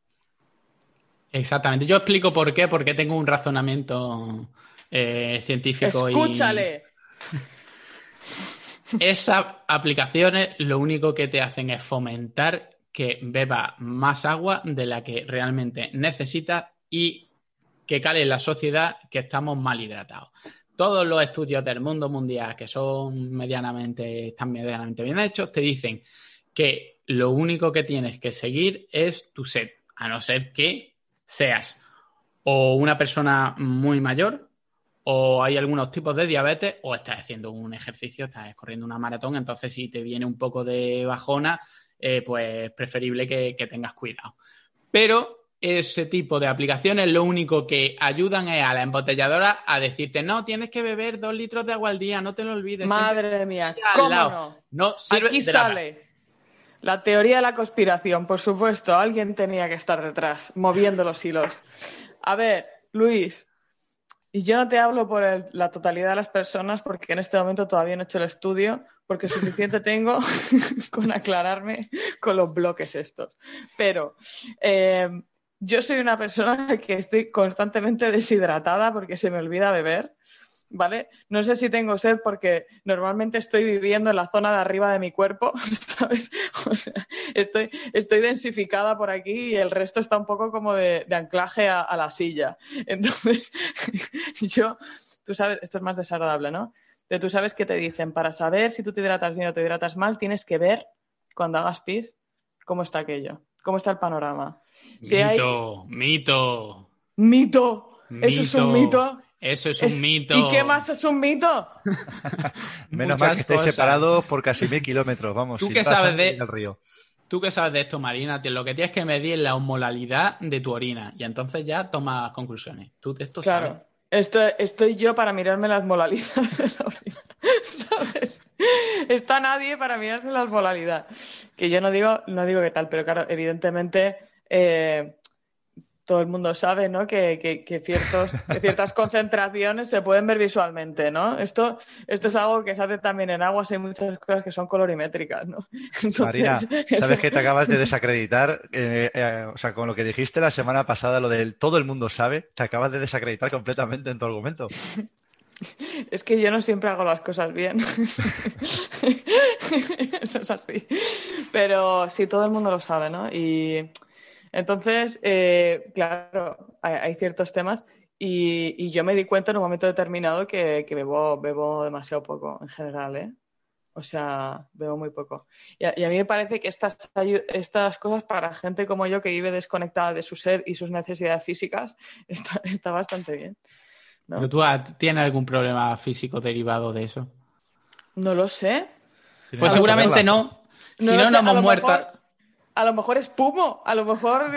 [SPEAKER 2] Exactamente. Yo explico por qué, porque tengo un razonamiento eh, científico.
[SPEAKER 3] Escúchale.
[SPEAKER 2] Esas aplicaciones lo único que te hacen es fomentar que beba más agua de la que realmente necesita y que cale en la sociedad que estamos mal hidratados. Todos los estudios del mundo mundial que son medianamente, están medianamente bien hechos, te dicen que lo único que tienes que seguir es tu sed, a no ser que seas o una persona muy mayor o hay algunos tipos de diabetes o estás haciendo un ejercicio, estás corriendo una maratón, entonces si te viene un poco de bajona, eh, pues preferible que, tengas cuidado. Pero ese tipo de aplicaciones lo único que ayudan es a la embotelladora a decirte, no, tienes que beber dos litros de agua al día, no te lo olvides.
[SPEAKER 3] Madre mía, ¿cómo no? Aquí sale la teoría de la conspiración, por supuesto, alguien tenía que estar detrás, moviendo los hilos. A ver, Luis, y yo no te hablo por la totalidad de las personas porque en este momento todavía no he hecho el estudio, porque suficiente tengo con aclararme con los bloques estos. Pero eh, yo soy una persona que estoy constantemente deshidratada porque se me olvida beber ¿vale? No sé si tengo sed porque normalmente estoy viviendo en la zona de arriba de mi cuerpo, ¿sabes? Estoy, estoy densificada por aquí y el resto está un poco como de, anclaje a, la silla. Entonces, yo, tú sabes, esto es más desagradable, ¿no? Pero tú sabes que te dicen, para saber si tú te hidratas bien o te hidratas mal, tienes que ver cuando hagas pis cómo está aquello, cómo está el panorama.
[SPEAKER 2] mito, mito.
[SPEAKER 3] Mito. Eso es un mito.
[SPEAKER 2] Eso es un mito.
[SPEAKER 3] ¿Y qué más es un mito?
[SPEAKER 1] Menos mal que estéis separados por casi mil kilómetros, vamos.
[SPEAKER 2] ¿Tú qué sabes de el río? Tú qué sabes de esto, Marina, lo que tienes que medir es la osmolalidad de tu orina y entonces ya tomas conclusiones. Tú esto
[SPEAKER 3] claro. Esto, estoy yo para mirarme las osmolalidad de la orina. ¿Sabes? Está nadie para mirarse la osmolalidad. Que yo no digo, no digo qué tal, pero claro, evidentemente eh, todo el mundo sabe ¿no? que, ciertos, ciertas concentraciones se pueden ver visualmente, ¿no? Esto, esto es algo que se hace también en aguas, hay muchas cosas que son colorimétricas, ¿no?
[SPEAKER 1] Marina, sabes que te acabas de desacreditar, eh, eh, o sea, con lo que dijiste la semana pasada, lo del todo el mundo sabe, te acabas de desacreditar completamente en tu argumento.
[SPEAKER 3] Es que yo no siempre hago las cosas bien. Eso es así. Pero sí, todo el mundo lo sabe, ¿no? Y entonces, eh, claro, hay, ciertos temas y, yo me di cuenta en un momento determinado que, bebo, bebo demasiado poco en general, ¿eh? O sea, bebo muy poco. Y a, mí me parece que estas, estas cosas para gente como yo que vive desconectada de su sed y sus necesidades físicas está, está bastante bien.
[SPEAKER 2] ¿Pero tú tienes algún problema físico derivado de eso?
[SPEAKER 3] No lo sé.
[SPEAKER 2] Pues seguramente no. Si no, no, hemos muerto
[SPEAKER 3] a lo mejor espumo, a lo mejor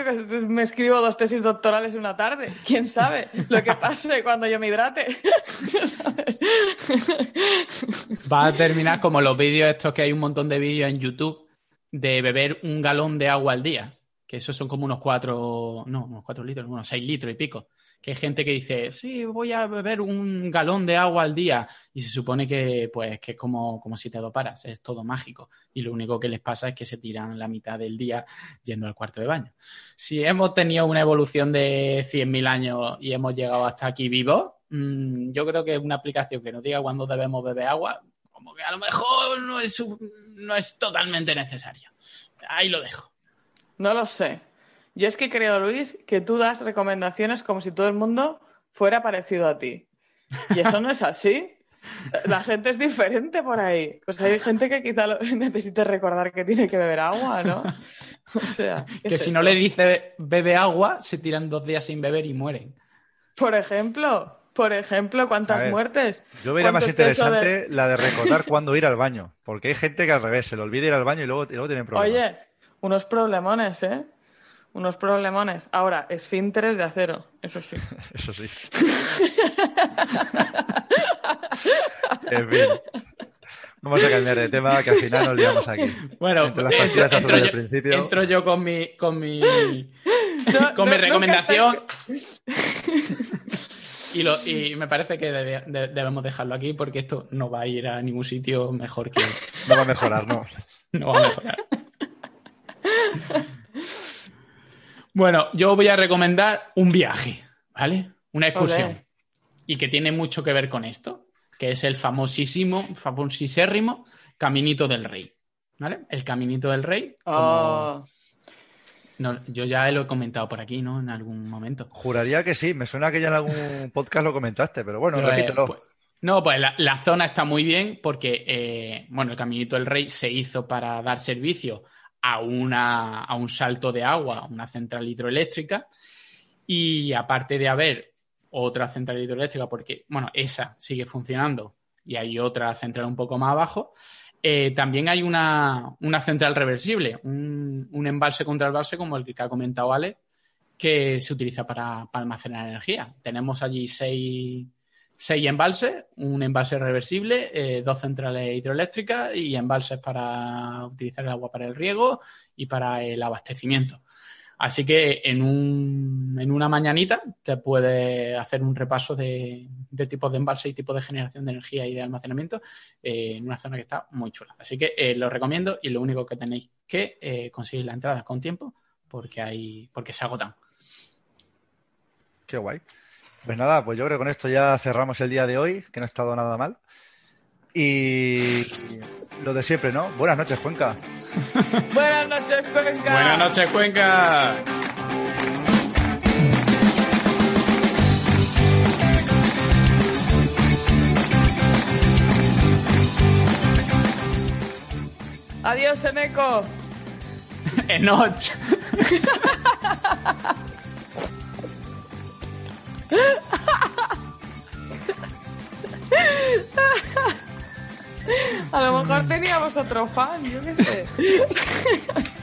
[SPEAKER 3] me escribo dos tesis doctorales en una tarde. ¿Quién sabe lo que pase cuando yo me hidrate?
[SPEAKER 2] Va a terminar como los vídeos estos que hay un montón de vídeos en YouTube de beber un galón de agua al día, que esos son como unos cuatro, no, unos cuatro litros, unos seis litros y pico que hay gente que dice, sí, voy a beber un galón de agua al día y se supone que, pues, que es como, como si te doparas, es todo mágico y lo único que les pasa es que se tiran la mitad del día yendo al cuarto de baño. Si hemos tenido una evolución de 100.000 años y hemos llegado hasta aquí vivos, mm, yo creo que una aplicación que nos diga cuándo debemos beber agua, como que a lo mejor no es, no es totalmente necesario. Ahí lo dejo.
[SPEAKER 3] No lo sé. Yo es que creo, Luis, que tú das recomendaciones como si todo el mundo fuera parecido a ti. Y eso no es así. La gente es diferente por ahí. Pues hay gente que quizá necesite recordar que tiene que beber agua, ¿no? O sea.
[SPEAKER 2] Que si no le dice bebe agua, se tiran dos días sin beber y mueren.
[SPEAKER 3] Por ejemplo, por ejemplo, ¿cuántas muertes?
[SPEAKER 1] Yo vería más interesante la de recordar cuándo ir al baño. Porque hay gente que al revés, se le olvida ir al baño y luego, y luego tienen problemas.
[SPEAKER 3] Oye, unos problemones, ¿eh? Unos problemones. Ahora, esfínteres de acero, eso sí.
[SPEAKER 1] eso sí. en fin. Vamos a cambiar de tema, que al final nos liamos aquí.
[SPEAKER 2] Bueno, entro, yo, principio... entro, yo, con mi, con mi, con mi recomendación. Y, lo, y, me parece que debemos dejarlo aquí porque esto no va a ir a ningún sitio mejor que.
[SPEAKER 1] No va a mejorar, no.
[SPEAKER 2] No va a mejorar. Bueno, yo voy a recomendar un viaje, ¿vale? Una excursión. Y que tiene mucho que ver con esto, que es el famosísimo, famosísimo Caminito del Rey. ¿Vale? El Caminito del Rey.
[SPEAKER 3] Ah.
[SPEAKER 2] yo ya lo he comentado por aquí, ¿no? En algún momento.
[SPEAKER 1] Juraría que sí, me suena que ya en algún podcast lo comentaste, pero bueno, repítelo.
[SPEAKER 2] Pues, no, pues la, zona está muy bien porque, eh, bueno, el Caminito del Rey se hizo para dar servicio a, una, a un salto de agua, una central hidroeléctrica. Y aparte de haber otra central hidroeléctrica, porque, bueno, esa sigue funcionando y hay otra central un poco más abajo, eh, también hay una, central reversible, un, embalse contra embalse como el que ha comentado Ale, que se utiliza para almacenar energía. Tenemos allí seis, seis embalses, un embalse reversible, eh, dos centrales hidroeléctricas y embalses para utilizar el agua para el riego y para el abastecimiento. Así que en, un, en una mañanita te puedes hacer un repaso de, tipos de embalse y tipos de generación de energía y de almacenamiento eh, en una zona que está muy chula. Así que eh, lo recomiendo y lo único que tenéis que conseguir la entrada con tiempo porque, hay, porque se agotan.
[SPEAKER 1] Qué guay. Pues nada, pues yo creo que con esto ya cerramos el día de hoy, que no ha estado nada mal. Y lo de siempre, ¿no? Buenas noches, Cuenca.
[SPEAKER 3] Buenas noches, Cuenca.
[SPEAKER 2] Buenas noches, Cuenca.
[SPEAKER 3] Adiós, Eneco.
[SPEAKER 2] Enoch.
[SPEAKER 3] A lo mejor teníamos otro fan, yo qué sé.